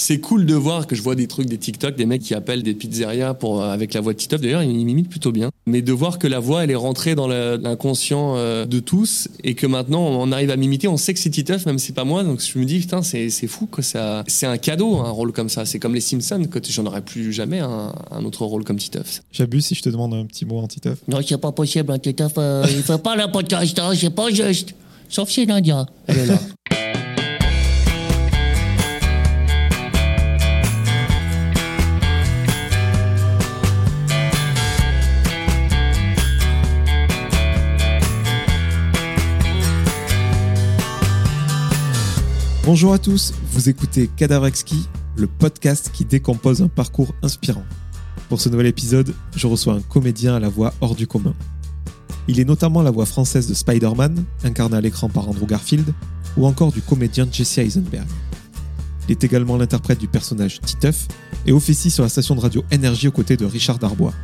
c'est cool de voir que je vois des trucs, des TikTok, des mecs qui appellent des pizzerias pour, euh, avec la voix de Titeuf. D'ailleurs, ils m'imitent plutôt bien. Mais de voir que la voix, elle est rentrée dans l'inconscient euh, de tous et que maintenant, on arrive à m'imiter. On sait que c'est Titeuf, même si c'est pas moi. Donc je me dis, putain, c'est c'est fou, quoi. Ça- C'est un cadeau, un rôle comme ça. C'est comme les Simpsons, que j'en aurais plus jamais un, un autre rôle comme Titeuf. J'abuse si je te demande un petit mot anti-teuf. Non, c'est pas possible, hein, Titeuf, euh, il fait pas le podcast, hein, c'est pas juste. Sauf chez Nadia, elle est là. Bonjour à tous, vous écoutez Cadavre Exquis, le podcast qui décompose un parcours inspirant. Pour ce nouvel épisode, je reçois un comédien à la voix hors du commun. Il est notamment la voix française de Spider-Man, incarné à l'écran par Andrew Garfield, ou encore du comédien Jesse Eisenberg. Il est également l'interprète du personnage Titeuf et officie sur la station de radio Énergie aux côtés de Richard Darbois.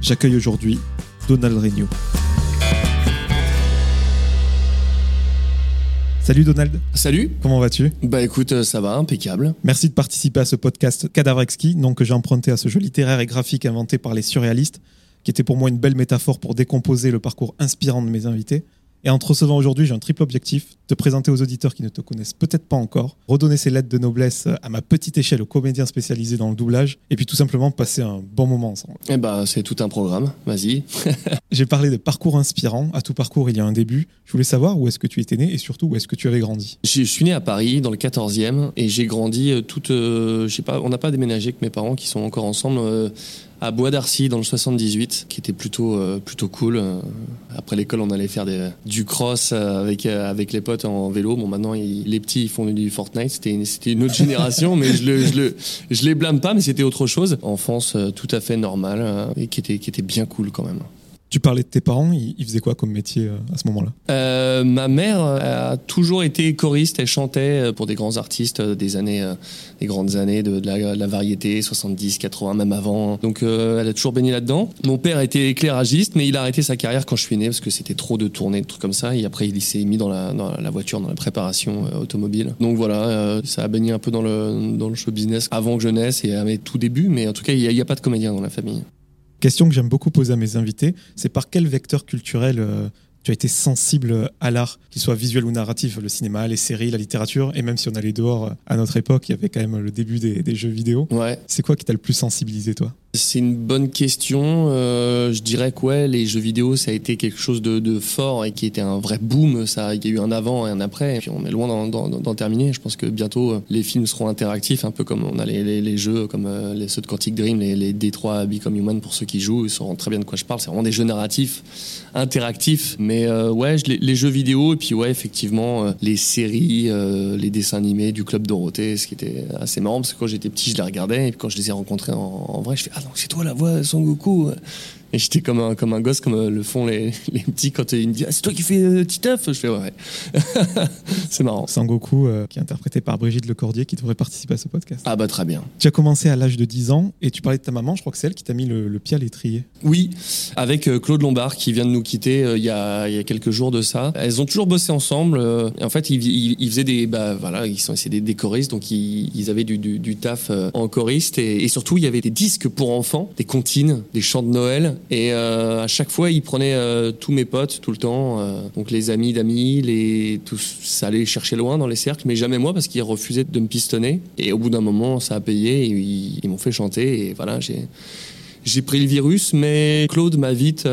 J'accueille aujourd'hui Donald Regnault. Salut Donald, Salut comment vas-tu? Bah écoute, euh, ça va, impeccable. Merci de participer à ce podcast Cadavre Exquis, nom que j'ai emprunté à ce jeu littéraire et graphique inventé par les surréalistes, qui était pour moi une belle métaphore pour décomposer le parcours inspirant de mes invités. Et en te recevant aujourd'hui, j'ai un triple objectif, te présenter aux auditeurs qui ne te connaissent peut-être pas encore, redonner ces lettres de noblesse à ma petite échelle aux comédiens spécialisés dans le doublage, et puis tout simplement passer un bon moment ensemble. Eh bah c'est tout un programme, vas-y. J'ai parlé de parcours inspirant, à tout parcours il y a un début. Je voulais savoir où est-ce que tu étais né et surtout où est-ce que tu avais grandi. Je je suis né à Paris, dans le 14e, et j'ai grandi euh, toute. euh, je sais pas, on n'a pas déménagé avec mes parents qui sont encore ensemble euh, à Bois d'Arcy, dans le 78, qui était plutôt, euh, plutôt cool. Euh, Après l'école, on allait faire des- du cross euh, avec, euh, avec les potes en vélo. Bon, maintenant, ils- les petits, ils font du Fortnite. C'était une, c'était une autre génération, mais je, le, je, le, je les blâme pas, mais c'était autre chose. Enfance tout à fait normale, euh, et qui était, qui était bien cool quand même. Tu parlais de tes parents, ils faisaient quoi comme métier euh, à ce moment-là? Euh, ma mère euh, a toujours été choriste, elle chantait euh, pour des grands artistes des années, des grandes années de, la, de la variété, 70, 80, même avant. Donc elle a toujours baigné là-dedans. Mon père était éclairagiste, mais il a arrêté sa carrière quand je suis né parce que c'était trop de tournées, de trucs comme ça. Et après il s'est mis dans la, voiture, dans la préparation automobile. Donc voilà, ça a baigné un peu dans le, show business avant que je naisse et à mes tout débuts. Mais en tout cas, il n'y a, a pas de comédien dans la famille. Question que j'aime beaucoup poser à mes invités, c'est par quel vecteur culturel euh, tu as été sensible à l'art, qu'il soit visuel ou narratif, le cinéma, les séries, la littérature, et même si on allait dehors euh, à notre époque, il y avait quand même le début des, des jeux vidéo. Ouais. C'est quoi qui t'a le plus sensibilisé, toi? C'est une bonne question. Euh, je dirais que ouais, les jeux vidéo, ça a été quelque chose de, de fort et qui était un vrai boom. Ça, il y a eu un avant et un après. Et puis on est loin d'en, terminer. Je pense que bientôt euh, les films seront interactifs, un peu comme on a les, les- les jeux comme euh, les ceux de Quantic Dream, les, les D3 Become Human pour ceux qui jouent, ils sauront très bien de quoi je parle. C'est vraiment des jeux narratifs, interactifs. Mais euh, ouais, les, jeux vidéo et puis ouais, effectivement, euh, les séries, euh, les dessins animés du Club Dorothée, ce qui était assez marrant parce que quand j'étais petit, je les regardais et puis quand je les ai rencontrés en, en vrai, je fais ah donc c'est toi la voix Son Goku. Et j'étais comme un, comme un gosse, comme euh, le font les, les petits quand ils me disent ah, c'est toi qui fais euh, Titeuf? Je fais ouais. c'est marrant. Sangoku, euh, qui est interprété par Brigitte Lecordier, qui devrait participer à ce podcast. Ah bah très bien. Tu as commencé à l'âge de 10 ans, et tu parlais de ta maman, je crois que c'est elle qui t'a mis le, le pied à l'étrier. Oui, avec euh, Claude Lombard qui vient de nous quitter euh, il y, a, il y a quelques jours de ça. Elles ont toujours bossé ensemble. euh, et en fait, ils, ils, ils faisaient des, bah voilà, ils sont des, des choristes, donc ils, ils avaient du, du, du taf euh, en choriste et, et surtout il y avait des disques pour enfants, des comptines, des chants de Noël. Et euh, à chaque fois, ils prenaient euh, tous mes potes tout le temps, euh, donc les amis d'amis, les ça allait chercher loin dans les cercles, mais jamais moi parce qu'ils refusaient de me pistonner. Et au bout d'un moment, ça a payé. Et ils, m'ont fait chanter et voilà, j'ai j'ai pris le virus, mais Claude m'a vite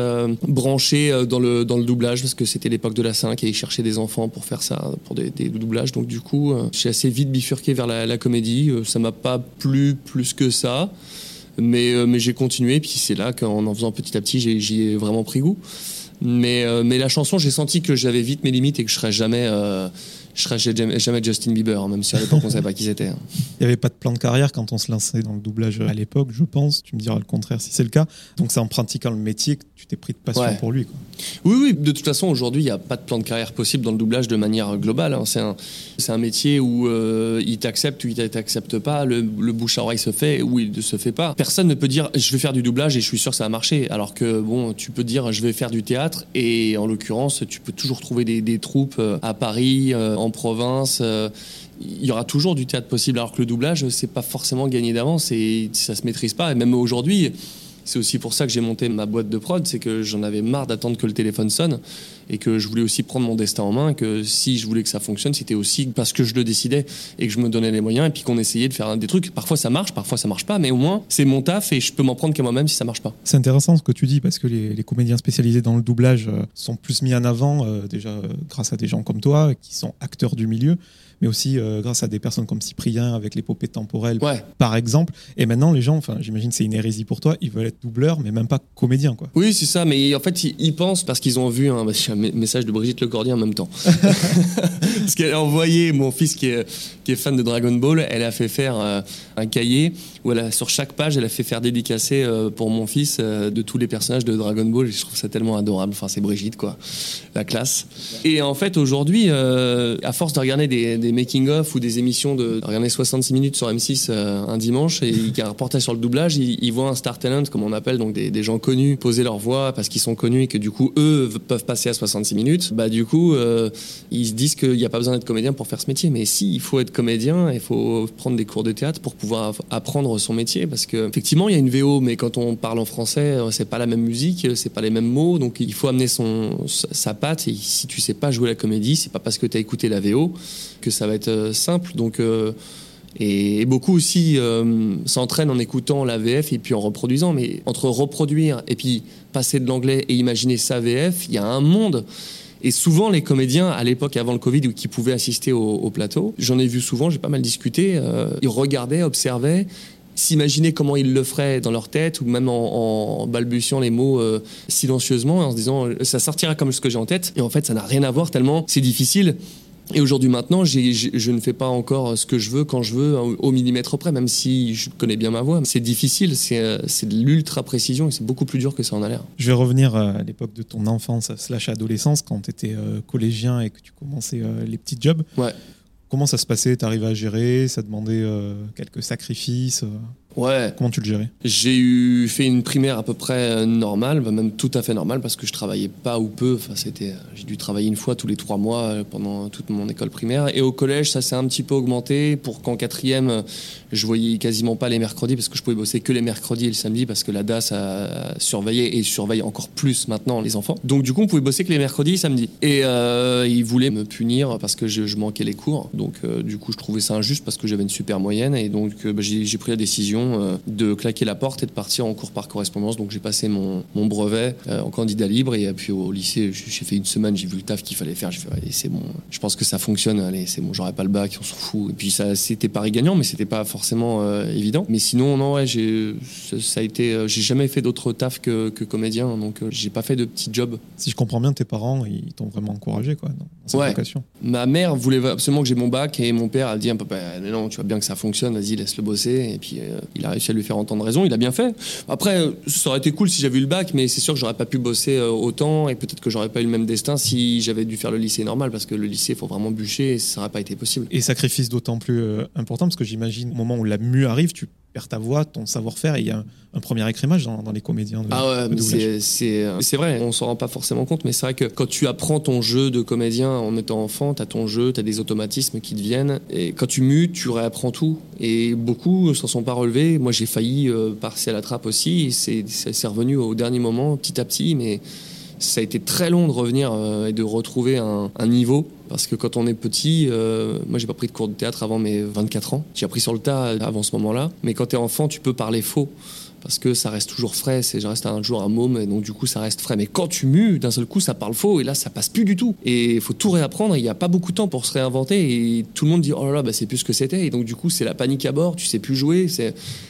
branché dans le, dans le doublage parce que c'était l'époque de la 5 et il cherchait des enfants pour faire ça, pour des, doublages. Donc du coup, j'ai assez vite bifurqué vers la, la comédie. Ça m'a pas plu plus que ça, mais, euh, mais j'ai continué. Puis c'est là qu'en en faisant petit à petit, j'ai- j'y ai vraiment pris goût. Mais, euh, mais la chanson, j'ai senti que j'avais vite mes limites et que je serais jamais, euh, je serais jamais, jamais Justin Bieber, hein, même si à l'époque on savait pas qui c'était. hein. Il n'y avait pas de plan de carrière quand on se lançait dans le doublage à l'époque, je pense. Tu me diras le contraire si c'est le cas. Donc c'est en pratiquant le métier que tu t'es pris de passion Ouais. pour lui. Quoi. Oui, oui, de toute façon, aujourd'hui, il n'y a pas de plan de carrière possible dans le doublage de manière globale. hein. C'est un, c'est un métier où euh, il t'accepte ou il t'accepte pas, le, le bouche à oreille se fait ou il ne se fait pas. Personne ne peut dire je vais faire du doublage et je suis sûr que ça va marcher. Alors que, bon, tu peux dire je vais faire du théâtre et en l'occurrence, tu peux toujours trouver des, des troupes euh, à Paris, euh, en province. euh, il y aura toujours du théâtre possible, alors que le doublage, c'est pas forcément gagné d'avance et ça se maîtrise pas. Et même aujourd'hui, c'est aussi pour ça que j'ai monté ma boîte de prod, c'est que j'en avais marre d'attendre que le téléphone sonne et que je voulais aussi prendre mon destin en main. Que si je voulais que ça fonctionne, c'était aussi parce que je le décidais et que je me donnais les moyens et puis qu'on essayait de faire des trucs. Parfois ça marche, parfois ça marche pas, mais au moins c'est mon taf et je peux m'en prendre qu'à moi-même si ça marche pas. C'est intéressant ce que tu dis parce que les, comédiens spécialisés dans le doublage euh, sont plus mis en avant euh, déjà euh, grâce à des gens comme toi qui sont acteurs du milieu, mais aussi euh, grâce à des personnes comme Cyprien avec l'épopée temporelle Ouais. par exemple. Et maintenant les gens, enfin j'imagine c'est une hérésie pour toi, ils veulent être doubleurs mais même pas comédiens quoi. Oui, c'est ça, mais en fait, ils, ils pensent parce qu'ils ont vu un, bah, un message de Brigitte Lecordier en même temps. parce qu'elle a envoyé mon fils qui est, qui est fan de Dragon Ball, elle a fait faire euh, un cahier où elle a, sur chaque page, elle a fait faire dédicacer euh, pour mon fils de tous les personnages de Dragon Ball. Je trouve ça tellement adorable. Enfin, c'est Brigitte, quoi. La classe. Et en fait, aujourd'hui, à force de regarder des, des making-of ou des émissions de, de regarder 66 minutes sur M6 euh, un dimanche et il a un reportage sur le doublage, ils, ils voient un star talent, comme on appelle, donc des, des gens connus, poser leur voix parce qu'ils sont connus et que du coup, eux peuvent passer à 66 minutes. Bah, du coup, euh, ils se disent qu'il n'y a pas besoin d'être comédien pour faire ce métier. Mais si, il faut être comédien, il faut prendre des cours de théâtre pour pouvoir apprendre son métier. Parce que, effectivement, il y a une VO, mais quand on parle en français, euh, c'est pas la même musique, c'est pas les mêmes mots. Donc, il faut amener son, sa patte. Et si tu sais pas jouer la comédie, c'est pas parce que tu as écouté la VO que ça va être euh, simple. Donc, euh, et, beaucoup aussi euh, s'entraînent en écoutant la VF et puis en reproduisant. Mais entre reproduire et puis passer de l'anglais et imaginer sa VF, il y a un monde. Et souvent, les comédiens, à l'époque, avant le Covid, qui pouvaient assister au, au plateau, j'en ai vu souvent, j'ai pas mal discuté, ils regardaient, observaient, s'imaginaient comment ils le feraient dans leur tête, ou même en, balbutiant les mots euh, silencieusement, en se disant, ça sortira comme ce que j'ai en tête. Et en fait, ça n'a rien à voir tellement c'est difficile. Et aujourd'hui maintenant, je ne fais pas encore ce que je veux quand je veux au, millimètre près, même si je connais bien ma voix. C'est difficile, c'est euh, c'est de l'ultra précision et c'est beaucoup plus dur que ça en a l'air. Je vais revenir euh, à l'époque de ton enfance slash adolescence quand tu étais collégien et que tu commençais euh, les petits jobs. Ouais. Comment ça se passait? T'arrivais à gérer? Ça demandait euh, quelques sacrifices euh, Ouais. Comment tu le gérais? J'ai eu fait une primaire à peu près euh, normale, bah, même tout à fait normale, parce que je travaillais pas ou peu. Enfin, c'était, euh, j'ai dû travailler une fois tous les trois mois euh, pendant toute mon école primaire. Et au collège, ça s'est un petit peu augmenté pour qu'en quatrième, je voyais quasiment pas les mercredis parce que je pouvais bosser que les mercredis et le samedi parce que la DAS a surveillé et surveille encore plus maintenant les enfants. Donc du coup, on pouvait bosser que les mercredis et samedis. Et euh, ils voulaient me punir parce que je, je manquais les cours. Donc euh, du coup, je trouvais ça injuste parce que j'avais une super moyenne et donc euh, bah, j'ai pris la décision euh, de claquer la porte et de partir en cours par correspondance. Donc j'ai passé mon, mon brevet euh, en candidat libre et puis au lycée, j'ai fait une semaine, j'ai vu le taf qu'il fallait faire. J'ai fait, c'est bon, je pense que ça fonctionne, allez, c'est bon, j'aurai pas le bac, on s'en fout. Et puis ça, c'était pari gagnant, mais c'était pas forcément euh, évident. Mais sinon, non, ouais, j'ai, ça, a été, j'ai jamais fait d'autres taf que, que comédien, donc j'ai pas fait de petits jobs. Si je comprends bien, tes parents, ils t'ont vraiment encouragé quoi, dans cette Ouais. vocation. Ma mère voulait absolument que j'ai mon bac et mon père a dit un peu bah, non tu vois bien que ça fonctionne vas-y laisse-le bosser et puis euh, il a réussi à lui faire entendre raison il a bien fait après ça aurait été cool si j'avais eu le bac mais c'est sûr que j'aurais pas pu bosser euh, autant et peut-être que j'aurais pas eu le même destin si j'avais dû faire le lycée normal parce que le lycée faut vraiment bûcher et ça aurait pas été possible Et sacrifice d'autant plus euh, important parce que j'imagine au moment où la mue arrive, tu perds ta voix, ton savoir-faire, et il y a un, un premier écrémage dans, dans les comédiens. De, Ah ouais, c'est- euh, c'est vrai, on s'en rend pas forcément compte, mais c'est vrai que quand tu apprends ton jeu de comédien en étant enfant, t'as ton jeu, t'as des automatismes qui te viennent, et quand tu mutes, tu réapprends tout. Et beaucoup s'en sont pas relevés. Moi, j'ai failli euh, passer à la trappe aussi, et c'est c'est- c'est revenu au dernier moment, petit à petit, mais ça a été très long de revenir euh, et de retrouver un, niveau. Parce que quand on est petit, euh, moi j'ai pas pris de cours de théâtre avant mes 24 ans. J'ai appris sur le tas avant ce moment-là. Mais quand t'es enfant, tu peux parler faux parce que ça reste toujours frais, c'est je reste un jour un môme et donc du coup ça reste frais. Mais quand tu mues, d'un seul coup ça parle faux et là ça passe plus du tout. Et il faut tout réapprendre, il n'y a pas beaucoup de temps pour se réinventer et tout le monde dit oh là là bah, c'est plus ce que c'était et donc du coup c'est la panique à bord, tu sais plus jouer,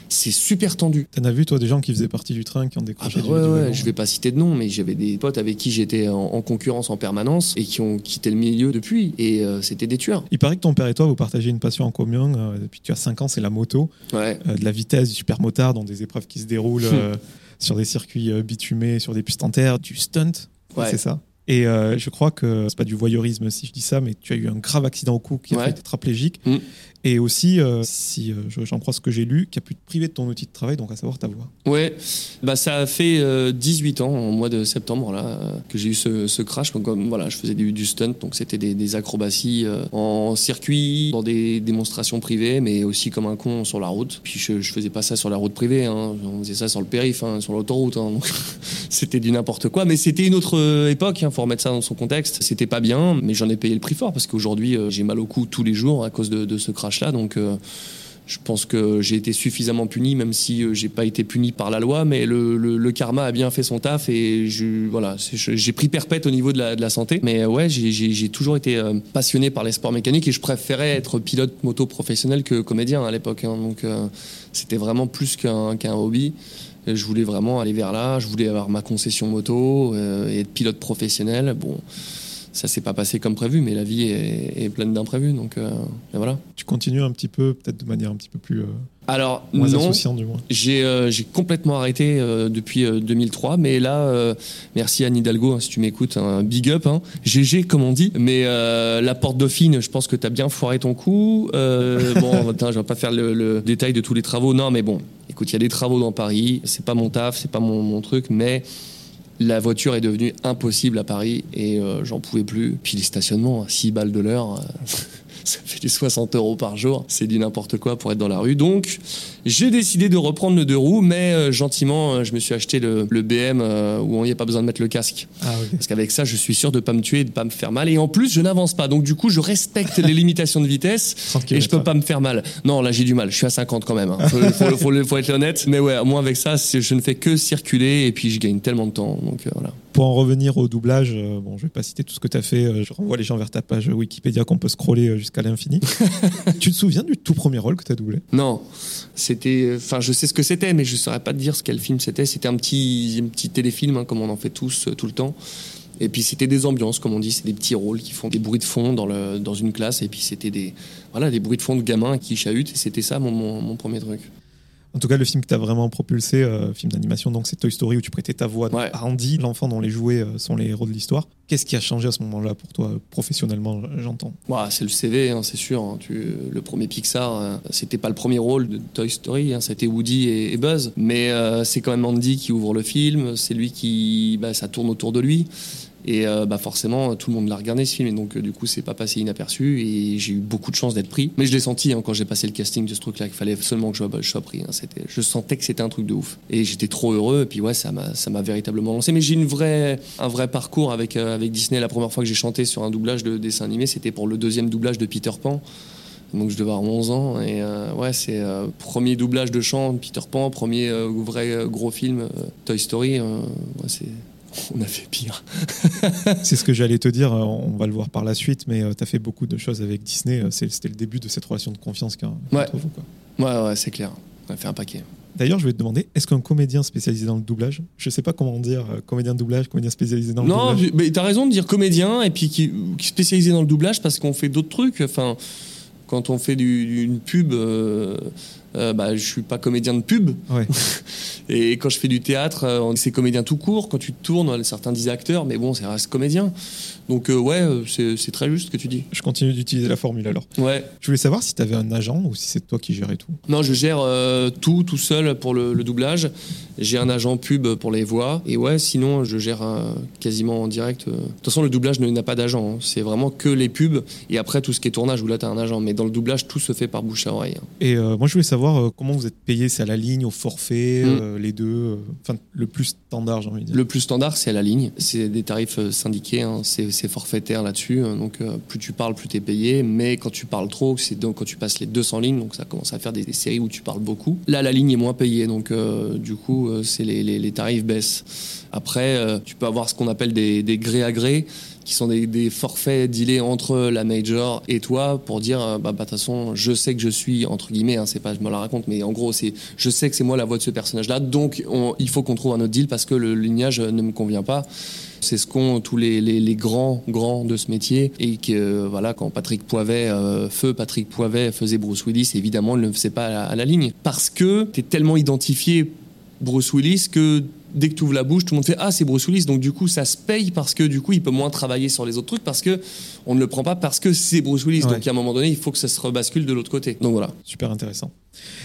c'est super tendu. T'en as vu, toi, des gens qui faisaient partie du train, qui ont Ah décroché bah du, ouais, du ouais, wagon je vais pas citer de nom, mais j'avais des potes avec qui j'étais en, en concurrence en permanence et qui ont quitté le milieu depuis et euh, c'était des tueurs. Il paraît que ton père et toi, vous partagez une passion en commun. euh, depuis tu as 5 ans, c'est la moto. Ouais. Euh, de la vitesse, du super motard dans des épreuves qui se déroulent sur des circuits bitumés, sur des pistes en terre, du stunt. Ouais. C'est ça Et euh, je crois que c'est pas du voyeurisme si je dis ça, mais tu as eu un grave accident au cou qui a Ouais. fait tétraplégique. Mm. Et aussi, euh, si euh, je- j'en crois ce que j'ai lu, qui a pu te priver de ton outil de travail, donc à savoir ta voix. Ouais, bah ça a fait euh, 18 ans au mois de septembre là que j'ai eu ce, ce crash. Donc comme, voilà, je faisais du, du stunt, donc c'était des, des acrobaties en circuit, dans des démonstrations privées, mais aussi comme un con sur la route. Puis je, je faisais pas ça sur la route privée, hein. on faisait ça sur le périph, hein, sur l'autoroute. hein. Donc c'était du n'importe quoi. Mais c'était une autre époque, il faut remettre ça dans son contexte. C'était pas bien, mais j'en ai payé le prix fort parce qu'aujourd'hui euh, j'ai mal au cou tous les jours à cause de, ce crash là. Donc euh, je pense que j'ai été suffisamment puni, même si euh, j'ai pas été puni par la loi, mais le, karma a bien fait son taf et voilà, j'ai pris perpète au niveau de la, santé. Mais ouais, j'ai- toujours été passionné par les sports mécaniques et je préférais être pilote moto professionnel que comédien à l'époque. hein. donc c'était vraiment plus qu'un hobby. Je voulais vraiment aller vers là, je voulais avoir ma concession moto euh, et être pilote professionnel. Bon, ça s'est pas passé comme prévu, mais la vie est, pleine d'imprévus, donc euh, voilà. Tu continues un petit peu, peut-être de manière un petit peu plus euh, Alors moins non, insouciante du moins. j'ai euh, j'ai complètement arrêté euh, depuis euh, 2003, mais là, euh, merci Anne Hidalgo hein, si tu m'écoutes, un big up, hein. GG comme on dit. Mais euh, la porte Dauphine, je pense que t'as bien foiré ton coup. Euh, bon, attends, je vais pas faire le, le détail de tous les travaux, non, mais bon, écoute, il y a des travaux dans Paris, c'est pas mon taf, c'est pas mon, mon truc, mais la voiture est devenue impossible à Paris et euh, j'en pouvais plus. Puis les stationnements, à 6 balles de l'heure, ça fait du 60 euros par jour. C'est du n'importe quoi pour être dans la rue. Donc, j'ai décidé de reprendre le deux roues, mais euh, gentiment, euh, je me suis acheté le, le BM euh, où il n'y a pas besoin de mettre le casque. Ah. Parce qu'avec ça, je suis sûr de pas me tuer de pas me faire mal. Et en plus, je n'avance pas. Donc, du coup, je respecte les limitations de vitesse. 30 Et je peux pas me faire mal. Non, là j'ai du mal. Je suis à 50 quand même. Hein. Faut, faut- faut le- faut être honnête. Mais ouais, moi avec ça, je ne fais que circuler et puis je gagne tellement de temps. Donc euh, voilà. Pour en revenir au doublage, euh, bon, je vais pas citer tout ce que tu as fait, euh, je renvoie les gens vers ta page Wikipédia qu'on peut scroller euh, jusqu'à l'infini. tu te souviens du tout premier rôle que tu as doublé? Non, c'était. Enfin, je sais ce que c'était, mais je saurais pas te dire ce quel film c'était. C'était un petit, un petit téléfilm, hein, comme on en fait tous euh, tout le temps. Et puis c'était des ambiances, comme on dit, c'est des petits rôles qui font des bruits de fond dans, le, dans une classe. Et puis c'était des, voilà, des bruits de fond de gamins qui chahutent. Et c'était ça mon, mon, mon premier truc. En tout cas, le film qui t'a vraiment propulsé, euh, film d'animation, donc c'est Toy Story où tu prêtais ta voix Ouais. à Andy, l'enfant dont les jouets euh, sont les héros de l'histoire. Qu'est-ce qui a changé à ce moment-là pour toi, euh, professionnellement, j'entends? Bah, c'est le CV, hein, c'est sûr. hein. Tu, le premier Pixar, euh, c'était pas le premier rôle de Toy Story, hein, c'était Woody et, et Buzz. Mais euh, c'est quand même Andy qui ouvre le film, c'est lui qui. Bah, ça tourne autour de lui. Et euh, bah forcément, tout le monde l'a regardé ce film, et donc euh, du coup, c'est pas passé inaperçu. Et j'ai eu beaucoup de chance d'être pris. Mais je l'ai senti hein, quand j'ai passé le casting de ce truc-là, qu'il fallait seulement que je, sois- pris. hein. Je sentais que c'était un truc de ouf. Et j'étais trop heureux. Et puis ouais, ça m'a, ça m'a véritablement lancé. Mais j'ai une vraie, un vrai parcours avec, euh, avec Disney. La première fois que j'ai chanté sur un doublage de dessin animé, c'était pour le deuxième doublage de Peter Pan. Donc je devais avoir 11 ans et ouais c'est euh, premier doublage de chant Peter Pan, premier vrai gros film Toy Story. euh, ouais, c'est on a fait pire. C'est ce que j'allais te dire, euh, on va le voir par la suite, mais tu as fait beaucoup de choses avec Disney. euh, C'était le début de cette relation de confiance qu'a- Ouais. entre vous. quoi. Ouais ouais c'est clair. On a fait un paquet. D'ailleurs, je vais te demander, est-ce qu'un comédien spécialisé dans le doublage, je sais pas comment dire, euh, comédien de doublage, comédien spécialisé dans le Non, doublage, mais t'as raison de dire comédien et puis qui, spécialisé dans le doublage parce qu'on fait d'autres trucs. Enfin, quand on fait du- une pub, euh, euh, bah, je suis pas comédien de pub. Ouais. Et quand je fais du théâtre, euh, c'est comédien tout court. Quand tu tournes, certains disent acteur, mais bon, ça reste comédien. Donc euh, ouais, euh, c'est c'est très juste ce que tu dis. je continue d'utiliser la formule alors. Ouais. Je voulais savoir si tu avais un agent ou si c'est toi qui gérais tout. Non, je gère euh, tout tout seul pour le, le doublage. J'ai un agent pub pour les voix. Et ouais, sinon, je gère euh, quasiment en direct. euh. De toute façon, le doublage n'a pas d'agent. hein. C'est vraiment que les pubs. Et après, tout ce qui est tournage, où là, tu as un agent. Mais dans le doublage, tout se fait par bouche à oreille. hein. Et euh, moi, je voulais savoir euh, comment vous êtes payé, c'est à la ligne, au forfait, Mm. euh, les deux, euh, enfin le plus standard, j'ai envie de dire. Le plus standard, c'est à la ligne. C'est des tarifs syndiqués, hein. c'est forfaitaire là-dessus. Donc, plus tu parles, plus tu es payé. Mais quand tu parles trop, c'est donc quand tu passes les 200 lignes, donc ça commence à faire des, des séries où tu parles beaucoup. Là, la ligne est moins payée. Donc, euh, du coup, c'est les, les- les tarifs baissent. Après, euh, tu peux avoir ce qu'on appelle des, des gré à gré qui sont des, forfaits dealés entre la major et toi pour dire euh, bah bah, de toute façon je sais que je suis entre guillemets hein, c'est pas je me la raconte mais en gros c'est je sais que c'est moi la voix de ce personnage là donc on- il faut qu'on trouve un autre deal parce que le lignage ne me convient pas. C'est ce qu'ont tous les, les, grands grands de ce métier et que euh, voilà quand Patrick Poivet euh, feu Patrick Poivet faisait Bruce Willis évidemment il ne le faisait pas à la, à la ligne parce que tu es tellement identifié Bruce Willis que dès que tu ouvres la bouche, tout le monde fait Ah, c'est Bruce Willis. Donc, du coup, ça se paye parce que, du coup, il peut moins travailler sur les autres trucs parce que on ne le prend pas parce que c'est Bruce Willis. Ouais. Donc, à un moment donné, il faut que ça se rebascule de l'autre côté. Donc, voilà. Super intéressant.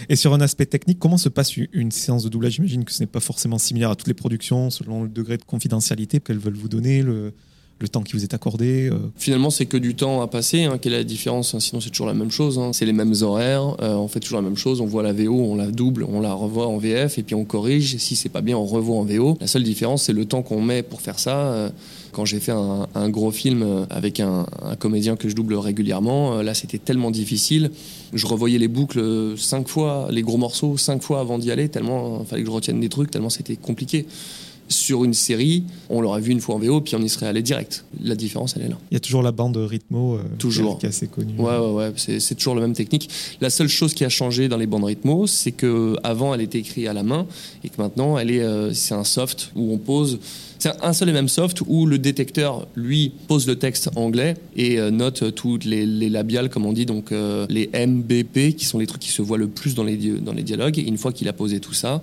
Et sur un aspect technique, comment se passe une séance de doublage? J'imagine que ce n'est pas forcément similaire à toutes les productions, selon le degré de confidentialité qu'elles veulent vous donner, le, le temps qui vous est accordé. euh. Finalement, c'est que du temps à passer. hein. Quelle est la différence hein? Sinon, c'est toujours la même chose. hein. C'est les mêmes horaires. euh, on fait toujours la même chose. On voit la VO, on la double, on la revoit en VF et puis on corrige. Si c'est pas bien, on revoit en VO. La seule différence, c'est le temps qu'on met pour faire ça. Euh, Quand j'ai fait un, gros film avec un, un comédien que je double régulièrement, là, c'était tellement difficile. Je revoyais les boucles cinq fois, les gros morceaux cinq fois avant d'y aller, tellement fallait que je retienne des trucs, tellement c'était compliqué. Sur une série, on l'aurait vu une fois en VO, puis on y serait allé direct. La différence, elle est là. Il y a toujours la bande rythmo euh, Toujours. qui est assez connue. Ouais, ouais, ouais, c'est toujours la même technique. La seule chose qui a changé dans les bandes rythmo, c'est que avant elle était écrite à la main et que maintenant elle est, euh, c'est un soft où on pose. C'est un seul et même soft où le détecteur, lui, pose le texte anglais et euh, note toutes les, les labiales, comme on dit, donc les MBP, qui sont les trucs qui se voient le plus dans les, dans les dialogues. Et une fois qu'il a posé tout ça,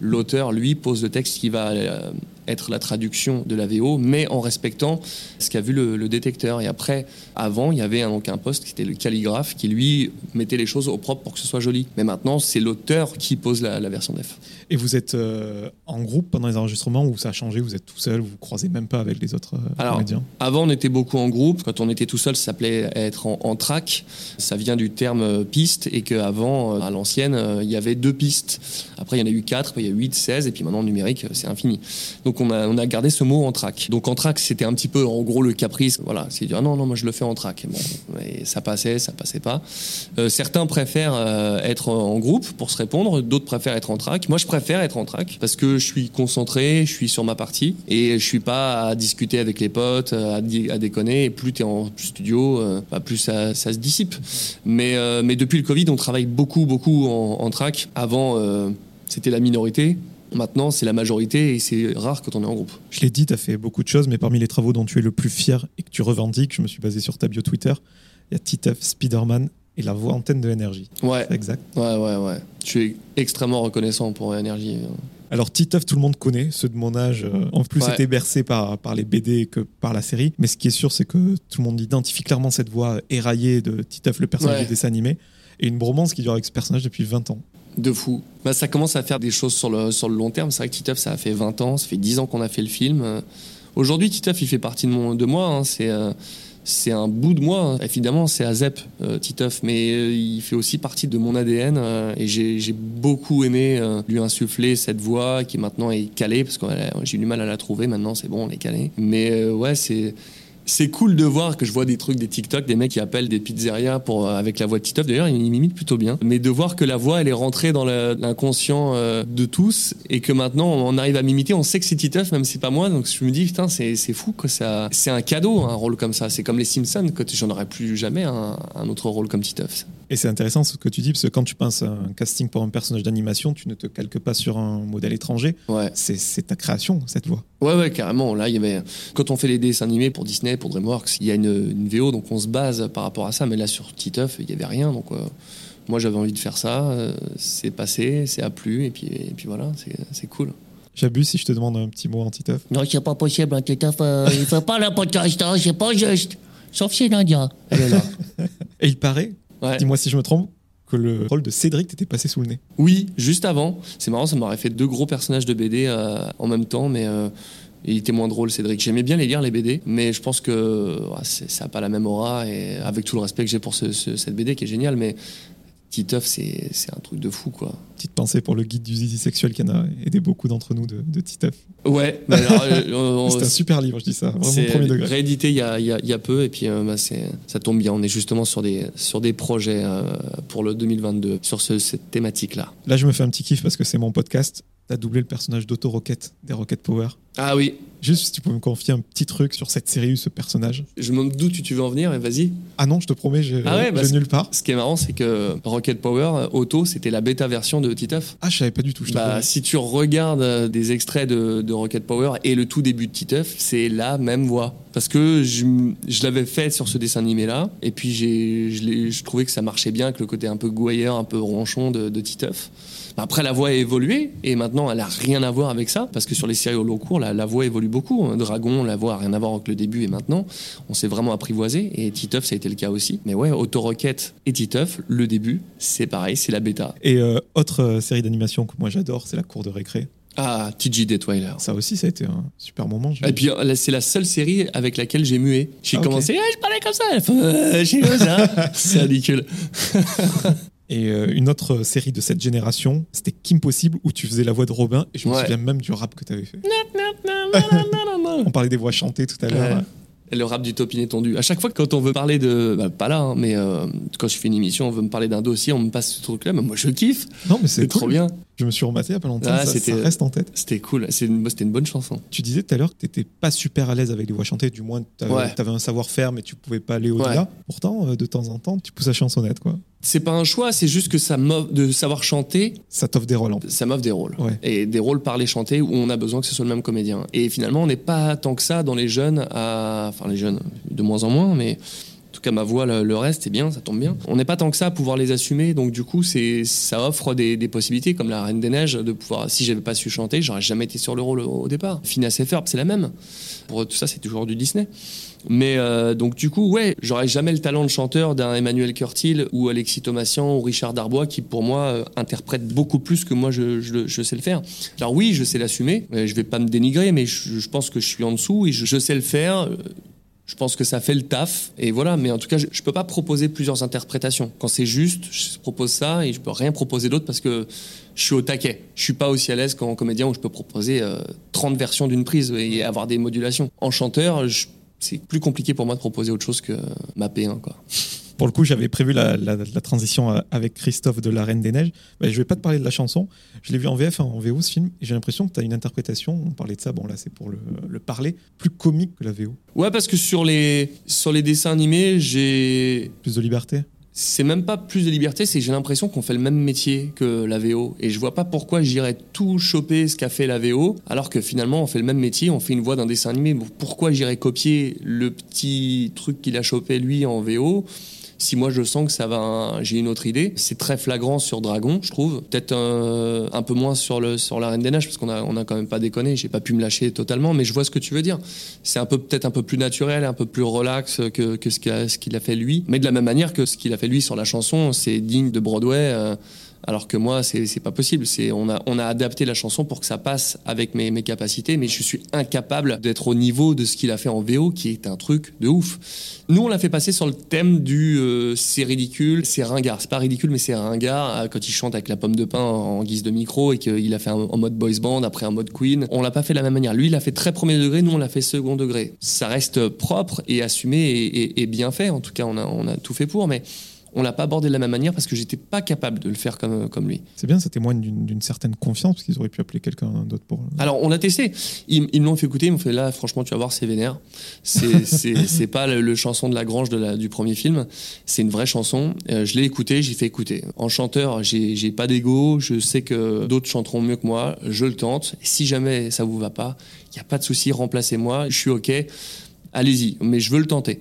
l'auteur, lui, pose le texte qui va euh, être la traduction de la VO, mais en respectant ce qu'a vu le, le détecteur. Et après, avant, il y avait un, donc un poste qui était le calligraphe, qui lui mettait les choses au propre pour que ce soit joli. Mais maintenant, c'est l'auteur qui pose la, la version def. Et vous êtes euh, en groupe pendant les enregistrements ou ça a changé? Vous êtes tout seul, vous vous croisez même pas avec les autres euh, Alors, comédiens? Avant, on était beaucoup en groupe. Quand on était tout seul, ça s'appelait être en, en track. Ça vient du terme euh, piste et qu'avant, à l'ancienne, euh, il y avait deux pistes. Après, il y en a eu quatre, il y a eu huit, seize, et puis maintenant, en numérique, euh, c'est infini. Donc, on a, on a gardé ce mot en track. Donc, en track, c'était un petit peu, en gros, le caprice. Voilà, c'est dire, ah non, non, moi, je le fais en track. Bon, et ça passait, ça passait pas. Euh, certains préfèrent euh, être en groupe pour se répondre, d'autres préfèrent être en track. Moi, je préfère être en track parce que je suis concentré, je suis sur ma partie et je suis pas à discuter avec les potes, à, déconner. Et plus tu es en studio, euh, bah, plus ça, se dissipe. Mais, depuis le Covid, on travaille beaucoup, beaucoup en, en track. Avant, c'était la minorité. Maintenant, c'est la majorité et c'est rare quand on est en groupe. Je l'ai dit, tu as fait beaucoup de choses, mais parmi les travaux dont tu es le plus fier et que tu revendiques, je me suis basé sur ta bio Twitter, il y a Titeuf, Spider-Man et la voix antenne de l'énergie. Ouais, C'est exact. ouais, ouais, ouais. Je suis extrêmement reconnaissant pour énergie. Alors Titeuf, tout le monde connaît, ceux de mon âge, euh, en plus Ouais. étaient bercés par, par les BD que par la série. Mais ce qui est sûr, c'est que tout le monde identifie clairement cette voix éraillée de Titeuf, le personnage Ouais. du dessin animé, et une bromance qui dure avec ce personnage depuis 20 ans. De fou. Bah, ça commence à faire des choses sur le, sur le long terme. C'est vrai que Titeuf, ça a fait 20 ans, ça fait 10 ans qu'on a fait le film. Euh, Aujourd'hui, Titeuf, il fait partie de, mon, de moi. hein. C'est euh, c'est un bout de moi. Évidemment, c'est Azep, euh, Titeuf, mais euh, il fait aussi partie de mon ADN. et j'ai beaucoup aimé lui insuffler cette voix qui maintenant est calée, parce que j'ai eu du mal à la trouver. Maintenant, c'est bon, on est calé. Mais ouais, c'est. C'est cool de voir que je vois des trucs, des TikTok, des mecs qui appellent des pizzerias pour, euh, avec la voix de Titeuf. D'ailleurs, il m'imite plutôt bien. Mais de voir que la voix, elle est rentrée dans l'inconscient euh, de tous et que maintenant, on arrive à m'imiter. On sait que c'est Titeuf, même si c'est pas moi. Donc je me dis, putain, c'est fou. quoi. Ça- C'est un cadeau, un rôle comme ça. C'est comme les Simpsons, que j'en aurais plus jamais un, autre rôle comme Titeuf. Et c'est intéressant ce que tu dis, parce que quand tu penses à un casting pour un personnage d'animation, tu ne te calques pas sur un modèle étranger. Ouais. C'est ta création, cette voix. Ouais, ouais, carrément. Là, il y avait. Quand on fait les dessins animés pour Disney, pour DreamWorks, il y a une, une VO, donc on se base par rapport à ça. Mais là, sur Titeuf, il y avait rien. Donc, euh, moi, j'avais envie de faire ça. euh, c'est passé, c'est a plu, et puis, et puis voilà, c'est cool. J'abuse si je te demande un petit mot en Titeuf. Non, c'est pas possible, hein, Titeuf, euh, il fait pas le podcast, hein, c'est pas juste. Sauf est là. Et il paraît, Ouais. dis-moi si je me trompe, que le rôle de Cédric t'était passé sous le nez. Oui, juste avant. C'est marrant, ça m'aurait fait deux gros personnages de BD euh, en même temps, mais euh, il était moins drôle, Cédric. J'aimais bien les lire, les BD, mais je pense que ouais, ça n'a pas la même aura, et avec tout le respect que j'ai pour ce- ce- cette BD qui est géniale, mais Titeuf, c'est c'est un truc de fou, quoi. Petite pensée pour le guide du zizi sexuel qui en a aidé beaucoup d'entre nous de, de Titeuf. Ouais, alors, euh, C'est un super livre, je dis ça, vraiment c'est premier degré. réédité il y a, y a- il y a peu, et puis euh, bah, ça tombe bien. On est justement sur des, sur des projets euh, pour le 2022, sur ce- cette thématique-là. Là, je me fais un petit kiff parce que c'est mon podcast. T'as doublé le personnage d'Auto Rocket des Rocket Power. Ah oui, Juste si tu peux me confier un petit truc sur cette série ou ce personnage. je me demande d'où tu tu veux en venir, et vas-y. Ah non, je te promets, je, Ah ouais, bah nulle part. Ce qui est marrant, c'est que Rocket Power Auto, c'était la bêta version de Titeuf. Ah, je savais pas du tout. Je Bah, si tu regardes euh, des extraits de, de Rocket Power et le tout début de Titeuf, c'est la même voix. Parce que je, l'avais fait sur ce dessin animé-là, et puis j'ai, je, trouvais que ça marchait bien avec le côté un peu gouailleur, un peu ronchon de, de Titeuf. Après, la voix a évolué, et maintenant, elle a rien à voir avec ça, parce que sur les séries au long cours, la, la voix évolue beaucoup. hein. Dragon, la voix a rien à voir avec le début et maintenant. On s'est vraiment apprivoisé, et Titeuf, ça a été le cas aussi. Mais ouais, Auto Rocket et Titeuf, le début, c'est pareil, c'est la bêta. Et euh, autre euh, série d'animation que moi j'adore, c'est La Cour de récré. Ah, TG Detweiler. Ça aussi, ça a été un super moment. Et puis euh, c'est la seule série avec laquelle j'ai mué. J'ai Ah, commencé, Ah, je parlais comme ça. Euh, j'ai comme ça. c'est ridicule. Et euh, une autre série de cette génération, c'était Kim Possible, où tu faisais la voix de Robin. Et je me Ouais. souviens même du rap que tu avais fait. On parlait des voix chantées tout à l'heure. Ouais. Et le rap du topiné tondu. À chaque fois, quand on veut parler de. bah, pas là, hein, mais euh, quand je fais une émission, on veut me parler d'un dossier, on me passe ce truc-là. Mais moi, je kiffe. Non, mais c'est C'est trop cool. bien. Je me suis rematé il y a pas longtemps. Ah, ça, reste en tête. C'était cool. Une- C'était une bonne chanson. Tu disais tout à l'heure que tu n'étais pas super à l'aise avec les voix chantées, du moins tu avais, Ouais. un savoir-faire, mais tu pouvais pas aller au-delà. Ouais. Pourtant, euh, de temps en temps, tu pousses à chansonnette, quoi. C'est pas un choix, c'est juste que ça de savoir chanter, Ça t'offre des rôles en plus. ça m'offre des rôles. Ouais. Et des rôles parlés chantés où on a besoin que ce soit le même comédien. Et finalement, on n'est pas tant que ça dans les jeunes, à... enfin les jeunes, de moins en moins, mais tout cas ma voix, le, reste, c'est bien, ça tombe bien. On n'est pas tant que ça à pouvoir les assumer, donc du coup, c'est ça offre des, possibilités, comme la Reine des Neiges, de pouvoir, si j'avais pas su chanter, j'aurais jamais été sur le rôle au, départ. Phineas et Ferb, c'est la même. Pour tout ça, c'est toujours du Disney. Mais euh, donc du coup, ouais, j'aurais jamais le talent de chanteur d'un Emmanuel Curtil ou Alexis Thomasian ou Richard Darbois qui, pour moi, euh, interprète beaucoup plus que moi je, sais le faire. Alors oui, je sais l'assumer. euh, Je vais pas me dénigrer, mais je, pense que je suis en dessous et je, je sais le faire. Euh, Je pense que ça fait le taf et voilà. Mais en tout cas, je, je peux pas proposer plusieurs interprétations. Quand c'est juste, je propose ça et je peux rien proposer d'autre parce que je suis au taquet. Je suis pas aussi à l'aise qu'en comédien où je peux proposer euh, 30 versions d'une prise et avoir des modulations. En chanteur, c'est plus compliqué pour moi de proposer autre chose que ma P1 quoi. Pour le coup, j'avais prévu la, la- la transition avec Christophe de La Reine des Neiges. Bah, je vais pas te parler de la chanson. Je l'ai vu en VF, en VO, ce film, et j'ai l'impression que tu as une interprétation, on parlait de ça, bon là c'est pour le, le parler, plus comique que la VO. Ouais, parce que sur les sur les dessins animés, j'ai Plus de liberté. c'est même pas plus de liberté, c'est que j'ai l'impression qu'on fait le même métier que la VO. Et je vois pas pourquoi j'irais tout choper ce qu'a fait la VO, alors que finalement on fait le même métier, on fait une voix d'un dessin animé. Pourquoi j'irais copier le petit truc qu'il a chopé lui en VO si moi je sens que ça va, j'ai une autre idée. C'est très flagrant sur Dragon, je trouve. Peut-être euh, un peu moins sur le sur la Reine des Neiges parce qu'on a on a quand même pas déconné. J'ai pas pu me lâcher totalement, mais je vois ce que tu veux dire. C'est un peu peut-être un peu plus naturel, un peu plus relax que, que ce qu'il a a fait lui. Mais de la même manière que ce qu'il a fait lui sur la chanson, c'est digne de Broadway. euh, alors que moi, c'est pas possible. C'est on a on a adapté la chanson pour que ça passe avec mes, mes capacités, mais je suis incapable d'être au niveau de ce qu'il a fait en VO, qui est un truc de ouf. Nous, on l'a fait passer sur le thème du euh, c'est ridicule, c'est ringard. C'est pas ridicule, mais c'est ringard euh, quand il chante avec la pomme de pain en, guise de micro et qu'il a fait en mode boys band après un mode Queen. On l'a pas fait de la même manière. Lui, il a fait très premier degré, nous, on l'a fait second degré. Ça reste propre et assumé et, et- et bien fait. En tout cas, on a, on a tout fait pour, mais on l'a pas abordé de la même manière parce que j'étais pas capable de le faire comme, comme lui. C'est bien, ça témoigne d'une certaine confiance, parce qu'ils auraient pu appeler quelqu'un d'autre pour. Alors, on l'a testé. Ils, ils me l'ont fait écouter. Ils m'ont fait là, franchement, tu vas voir, c'est vénère. C'est, pas le, le chanson de la grange de la, du premier film. C'est une vraie chanson. Euh, je l'ai écouté, j'ai fait écouter. En chanteur, j'ai, pas d'ego. Je sais que d'autres chanteront mieux que moi. Je le tente. Et si jamais ça vous va pas, il y a pas de souci, remplacez-moi. Je suis ok. Allez-y. Mais je veux le tenter.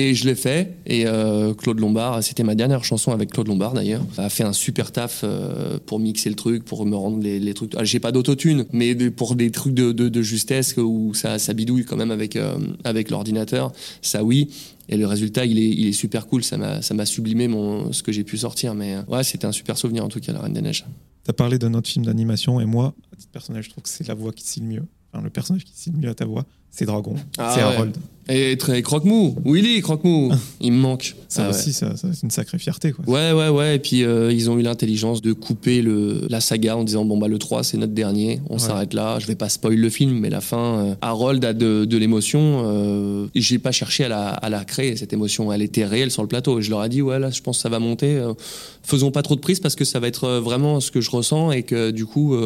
Et je l'ai fait. Et euh, Claude Lombard, c'était ma dernière chanson avec Claude Lombard d'ailleurs, a fait un super taf euh, pour mixer le truc, pour me rendre les, trucs. Ah, J'ai pas d'autotune, mais de- pour des trucs de, de, de justesse où ça, ça bidouille quand même avec, euh, avec l'ordinateur, ça oui. Et le résultat, il est, il est super cool. Ça m'a ça sublimé mon, ce que j'ai pu sortir. Mais ouais, c'était un super souvenir en tout cas, La Reine des Neiges. Tu as parlé d'un autre film d'animation, et moi, à titre personnel, je trouve que c'est la voix qui signe mieux. Enfin, le personnage qui signe mieux à ta voix. C'est Dragon, Ah c'est ouais. Harold. Et très croque-mou, Willy, croque-mou, il me manque. Ça Ah ouais. aussi, ça, ça, c'est une sacrée fierté. Quoi. Ouais, ouais, ouais. Et puis, euh, ils ont eu l'intelligence de couper le, la saga en disant bon, bah, le 3, c'est notre dernier. On Ouais. s'arrête là. Je vais pas spoil le film, mais la fin, euh, Harold a de, de l'émotion. Euh, j'ai pas cherché à la, à la créer, cette émotion. Elle était réelle sur le plateau. Et je leur ai dit ouais, là, je pense que ça va monter. Euh, faisons pas trop de prise parce que ça va être euh, vraiment ce que je ressens et que du coup,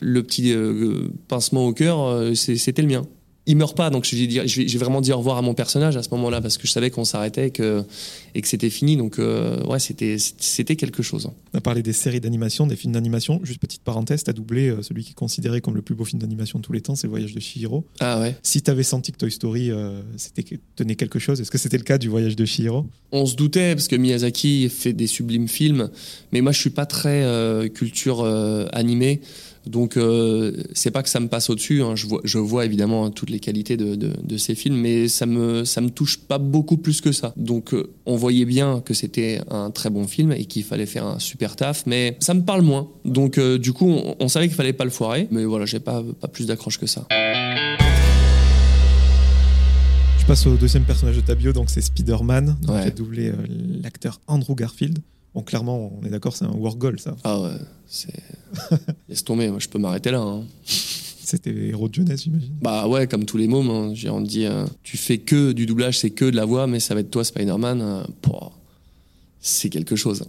le petit pincement au cœur, c'était le mien. Il meurt pas, donc j'ai vraiment dit au revoir à mon personnage à ce moment-là parce que je savais qu'on s'arrêtait et que, et que c'était fini. Donc euh, ouais, c'était quelque chose. On a parlé des séries d'animation, des films d'animation. Juste petite parenthèse, tu as doublé euh, celui qui est considéré comme le plus beau film d'animation de tous les temps, c'est Le Voyage de Chihiro. Ah ouais. Si tu avais senti que Toy Story euh, tenait quelque chose, est-ce que c'était le cas du Voyage de Chihiro? On se doutait parce que Miyazaki fait des sublimes films, mais moi je suis pas très euh, culture animée. Donc euh, c'est pas que ça me passe au-dessus. hein. Je, vois, je vois évidemment toutes les qualités de, de, de ces films, mais ça me ça me touche pas beaucoup plus que ça. Donc euh, on voyait bien que c'était un très bon film et qu'il fallait faire un super taf, mais ça me parle moins. Donc euh, du coup on, on savait qu'il fallait pas le foirer, mais voilà j'ai pas pas plus d'accroche que ça. Je passe au deuxième personnage de ta bio, donc c'est Spider-Man, Ouais. qui a doublé euh, l'acteur Andrew Garfield. Bon, clairement, on est d'accord, c'est un work goal, ça. Ah ouais, c'est laisse tomber. Moi je peux m'arrêter là. hein. C'était héros de jeunesse, j'imagine. Bah ouais, comme tous les mômes, hein. J'ai- on dit, euh, tu fais que du doublage, c'est que de la voix, mais ça va être toi, Spider-Man. euh, c'est quelque chose.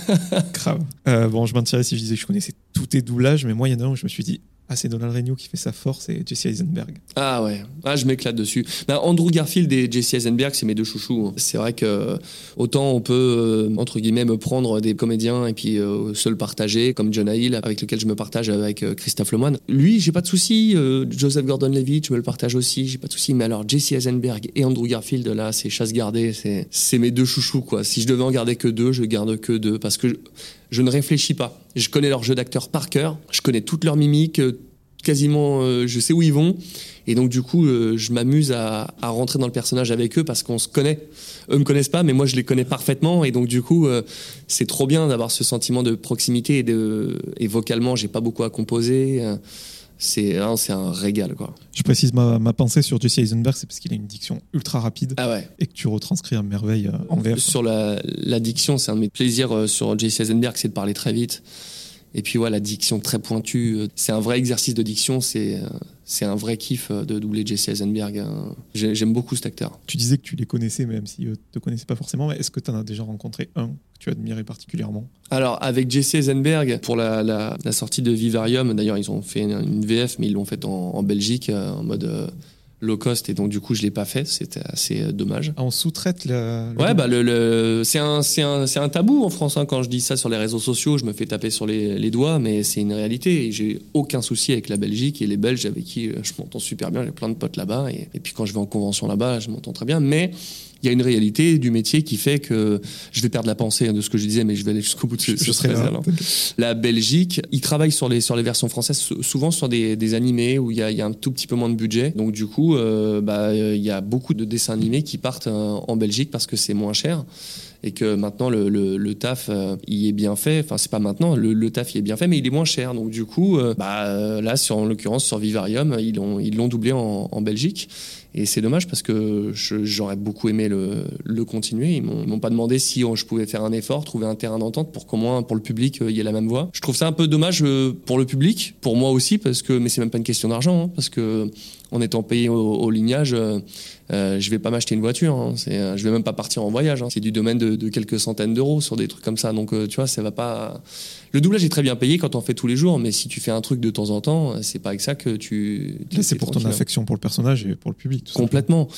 Grave. Euh, bon, je mentirais si je disais que je connaissais tous tes doublages, mais moi, il y en a un où je me suis dit, ah, c'est Donald Renew qui fait sa force et Jesse Eisenberg. Ah ouais, ah, je m'éclate dessus. Bah, Andrew Garfield et Jesse Eisenberg, c'est mes deux chouchous. hein. C'est vrai que euh, autant on peut, euh, entre guillemets, me prendre des comédiens et puis euh, se le partager, comme Jonah Hill, avec lequel je me partage avec euh, Christophe Lemoine. Lui, j'ai pas de souci. Joseph Gordon-Levitt, je me le partage aussi, j'ai pas de souci. Mais alors, Jesse Eisenberg et Andrew Garfield, là, c'est chasse gardée, c'est mes deux chouchous, quoi. Si je devais en garder que deux, je garde que deux parce que je, ne réfléchis pas. Je connais leur jeu d'acteur par cœur, je connais toutes leurs mimiques, euh, quasiment, euh, je sais où ils vont. Et donc, du coup, euh, je m'amuse à, rentrer dans le personnage avec eux parce qu'on se connaît. Eux me connaissent pas, mais moi, je les connais parfaitement. Et donc, du coup, c'est trop bien d'avoir ce sentiment de proximité. Et, de, et vocalement, j'ai pas beaucoup à composer. Euh, C'est un régal, quoi. Je précise ma, ma pensée sur Jesse Eisenberg, c'est parce qu'il a une diction ultra rapide Ah ouais. et que tu retranscris à merveille euh, en VF. Sur la, la diction, c'est un de mes plaisirs euh, sur Jesse Eisenberg, c'est de parler très vite. Et puis voilà, la diction très pointue, euh, c'est un vrai exercice de diction, c'est euh, c'est un vrai kiff euh, de doubler Jesse Eisenberg. hein. J'ai- J'aime beaucoup cet acteur. Tu disais que tu les connaissais, même si eux te connaissaient pas forcément. Mais est-ce que tu en as déjà rencontré un que tu admirais particulièrement? Alors, avec Jesse Eisenberg, pour la, la, la sortie de Vivarium, d'ailleurs, ils ont fait une, une VF, mais ils l'ont faite en, en Belgique, en mode low cost, et donc du coup, je l'ai pas fait, c'était assez euh, dommage. Ah, on sous-traite le- Ouais, bah le, le- c'est un, c'est un, c'est un tabou en France. hein. Quand je dis ça sur les réseaux sociaux, je me fais taper sur les, les doigts, mais c'est une réalité. Et j'ai aucun souci avec la Belgique et les Belges avec qui euh, je m'entends super bien. J'ai plein de potes là-bas. Et, et puis quand je vais en convention là-bas, je m'entends très bien. Mais il y a une réalité du métier qui fait que je vais perdre la pensée hein, de ce que je disais, mais je vais aller jusqu'au bout de ce, ce. La Belgique, ils travaillent sur les, sur les versions françaises, sou- souvent sur des, des animés où il y a, il y a un tout petit peu moins de budget. Donc du coup, euh, bah, euh, il y a beaucoup de dessins animés qui partent euh, en Belgique parce que c'est moins cher et que maintenant le, le, le taf euh, y est bien fait. Enfin, c'est pas maintenant, le, le taf y est bien fait, mais il est moins cher. Donc du coup, euh, bah, euh, là, sur, en l'occurrence, sur Vivarium, ils l'ont ils l'ont doublé en, en Belgique. Et c'est dommage parce que j'aurais beaucoup aimé le, le continuer. Ils m'ont pas demandé si je pouvais faire un effort, trouver un terrain d'entente pour qu'au moins pour le public euh, il y ait la même voix. Je trouve ça un peu dommage euh, pour le public, pour moi aussi, parce que mais c'est même pas une question d'argent, hein, parce que en étant payé au, lignage, euh, euh, je vais pas m'acheter une voiture. Hein, c'est, euh, je vais même pas partir en voyage. hein. C'est du domaine de, de quelques centaines d'euros sur des trucs comme ça. Donc euh, tu vois, ça va pas. Le doublage est très bien payé quand on fait tous les jours, mais si tu fais un truc de temps en temps, c'est pas avec ça que tu. tu- c'est pour ton affection pour le personnage et pour le public. tout. Complètement.